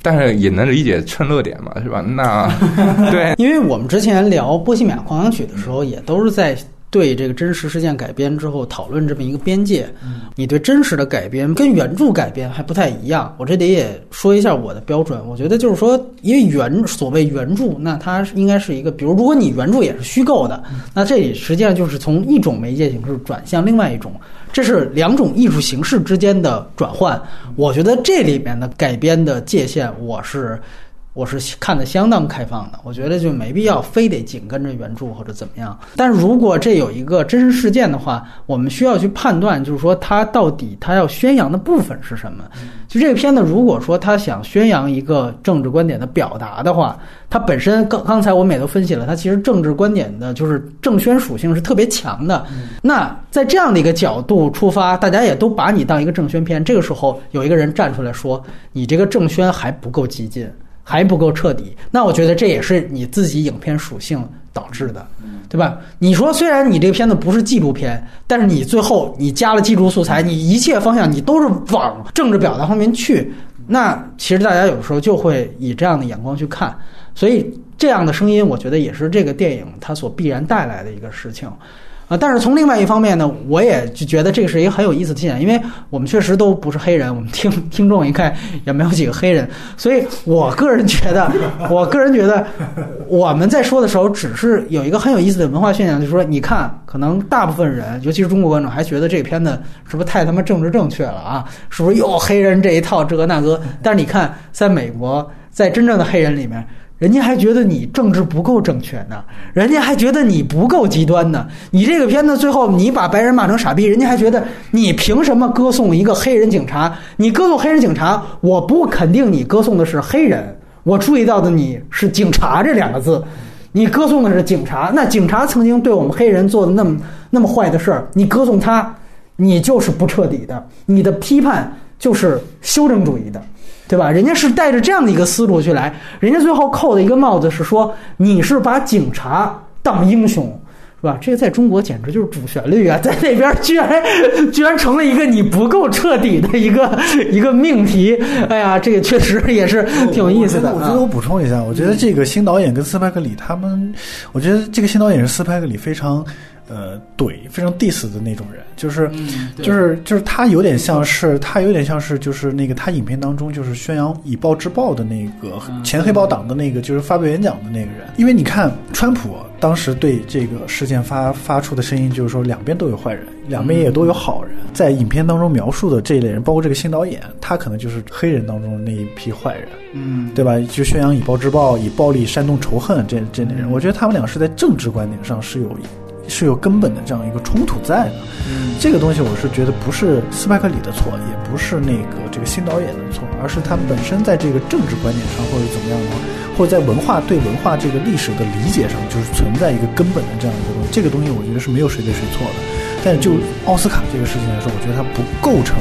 但是也能理解蹭热点嘛，是吧？那。对，因为我们之前聊《波西米亚狂想曲》的时候，也都是在对这个真实事件改编之后讨论这么一个边界。你对真实的改编跟原著改编还不太一样。我这里也说一下我的标准，我觉得就是说，因为原所谓原著，那它应该是一个，比如如果你原著也是虚构的，那这里实际上就是从一种媒介形式转向另外一种，这是两种艺术形式之间的转换。我觉得这里面的改编的界限，我是。我是看得相当开放的，我觉得就没必要非得紧跟着原著或者怎么样。但如果这有一个真实事件的话，我们需要去判断，就是说他到底他要宣扬的部分是什么。就这个片子，如果说他想宣扬一个政治观点的表达的话，它本身刚刚才我们也都分析了，它其实政治观点的就是政宣属性是特别强的。那在这样的一个角度出发，大家也都把你当一个政宣片，这个时候有一个人站出来说，你这个政宣还不够激进。还不够彻底，那我觉得这也是你自己影片属性导致的，对吧？你说虽然你这个片子不是纪录片，但是你最后你加了记录素材，你一切方向你都是往政治表达方面去，那其实大家有时候就会以这样的眼光去看，所以这样的声音，我觉得也是这个电影它所必然带来的一个事情。啊，但是从另外一方面呢，我也就觉得这个是一个很有意思的现象，因为我们确实都不是黑人，我们听 听众应该也没有几个黑人，所以我个人觉得，我个人觉得我们在说的时候，只是有一个很有意思的文化现象，就是说，你看，可能大部分人，尤其是中国观众，还觉得这片子是不是太他妈政治正确了啊？是不是又黑人这一套这个那个？但是你看，在美国，在真正的黑人里面。人家还觉得你政治不够正确呢，人家还觉得你不够极端呢。你这个片子最后你把白人骂成傻逼，人家还觉得你凭什么歌颂一个黑人警察？你歌颂黑人警察，我不肯定你歌颂的是黑人，我注意到的你是警察这两个字，你歌颂的是警察。那警察曾经对我们黑人做的那么那么坏的事儿，你歌颂他，你就是不彻底的，你的批判就是修正主义的。对吧？人家是带着这样的一个思路去来，人家最后扣的一个帽子是说你是把警察当英雄，是吧？这个在中国简直就是主旋律啊，在那边居然居然成了一个你不够彻底的一个一个命题。哎呀，这个确实也是挺有意思的。我觉得我补充一下，我觉得这个新导演跟斯派克里他们，我觉得这个新导演是斯派克里非常。呃，怼非常 diss 的那种人，就是就是就是他有点像是他有点像是就是那个他影片当中就是宣扬以暴制暴的那个前黑豹党的那个就是发表演讲的那个人，因为你看川普当时对这个事件发发出的声音就是说两边都有坏人，两边也都有好人，在影片当中描述的这一类人，包括这个新导演，他可能就是黑人当中的那一批坏人，嗯，对吧？就宣扬以暴制暴，以暴力煽动仇恨这这类人，我觉得他们俩是在政治观点上是有。是有根本的这样一个冲突在的，这个东西我是觉得不是斯派克里的错，也不是那个这个新导演的错，而是他本身在这个政治观点上或者怎么样的话，或者在文化对文化这个历史的理解上，就是存在一个根本的这样一个东西。这个东西我觉得是没有谁对谁错的，但是就奥斯卡这个事情来说，我觉得它不构成。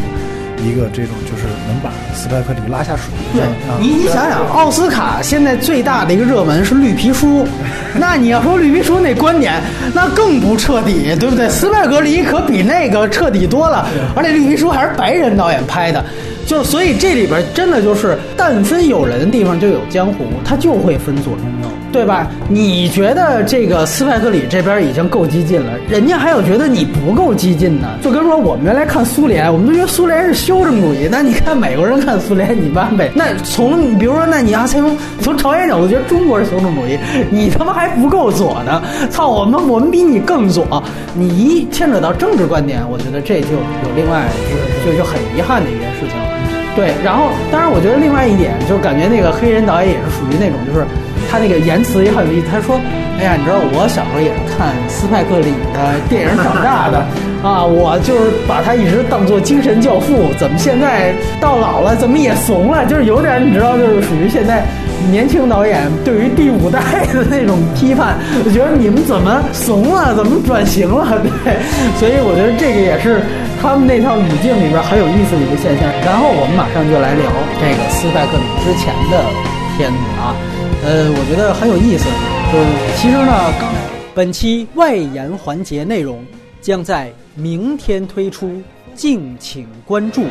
一个这种就是能把斯派克里拉下水。对，你你想想，奥斯卡现在最大的一个热门是绿皮书，那你要说绿皮书那观点，那更不彻底，对不对？斯派克里可比那个彻底多了，而且绿皮书还是白人导演拍的。就所以这里边真的就是，但分有人的地方就有江湖，他就会分左中右，对吧？你觉得这个斯派克里这边已经够激进了，人家还有觉得你不够激进呢。就跟说我们原来看苏联，我们都觉得苏联是修正主义，那你看美国人看苏联，你完呗。那从比如说，那你要从从朝鲜角度觉得中国是修正主义，你他妈还不够左呢。操，我们我们比你更左。你一牵扯到政治观点，我觉得这就有另外就就就很遗憾的一件事情。对，然后当然，我觉得另外一点就感觉那个黑人导演也是属于那种，就是他那个言辞也很有意思。他说：“哎呀，你知道我小时候也是看斯派克里的电影长大的啊，我就是把他一直当做精神教父。怎么现在到老了，怎么也怂了？就是有点，你知道，就是属于现在年轻导演对于第五代的那种批判。我觉得你们怎么怂了？怎么转型了？对，所以我觉得这个也是。”他们那套语境里边很有意思的一个现象，然后我们马上就来聊这个斯派克里之前的片子啊，呃，我觉得很有意思，就是其实呢，刚本期外延环节内容将在明天推出，敬请关注。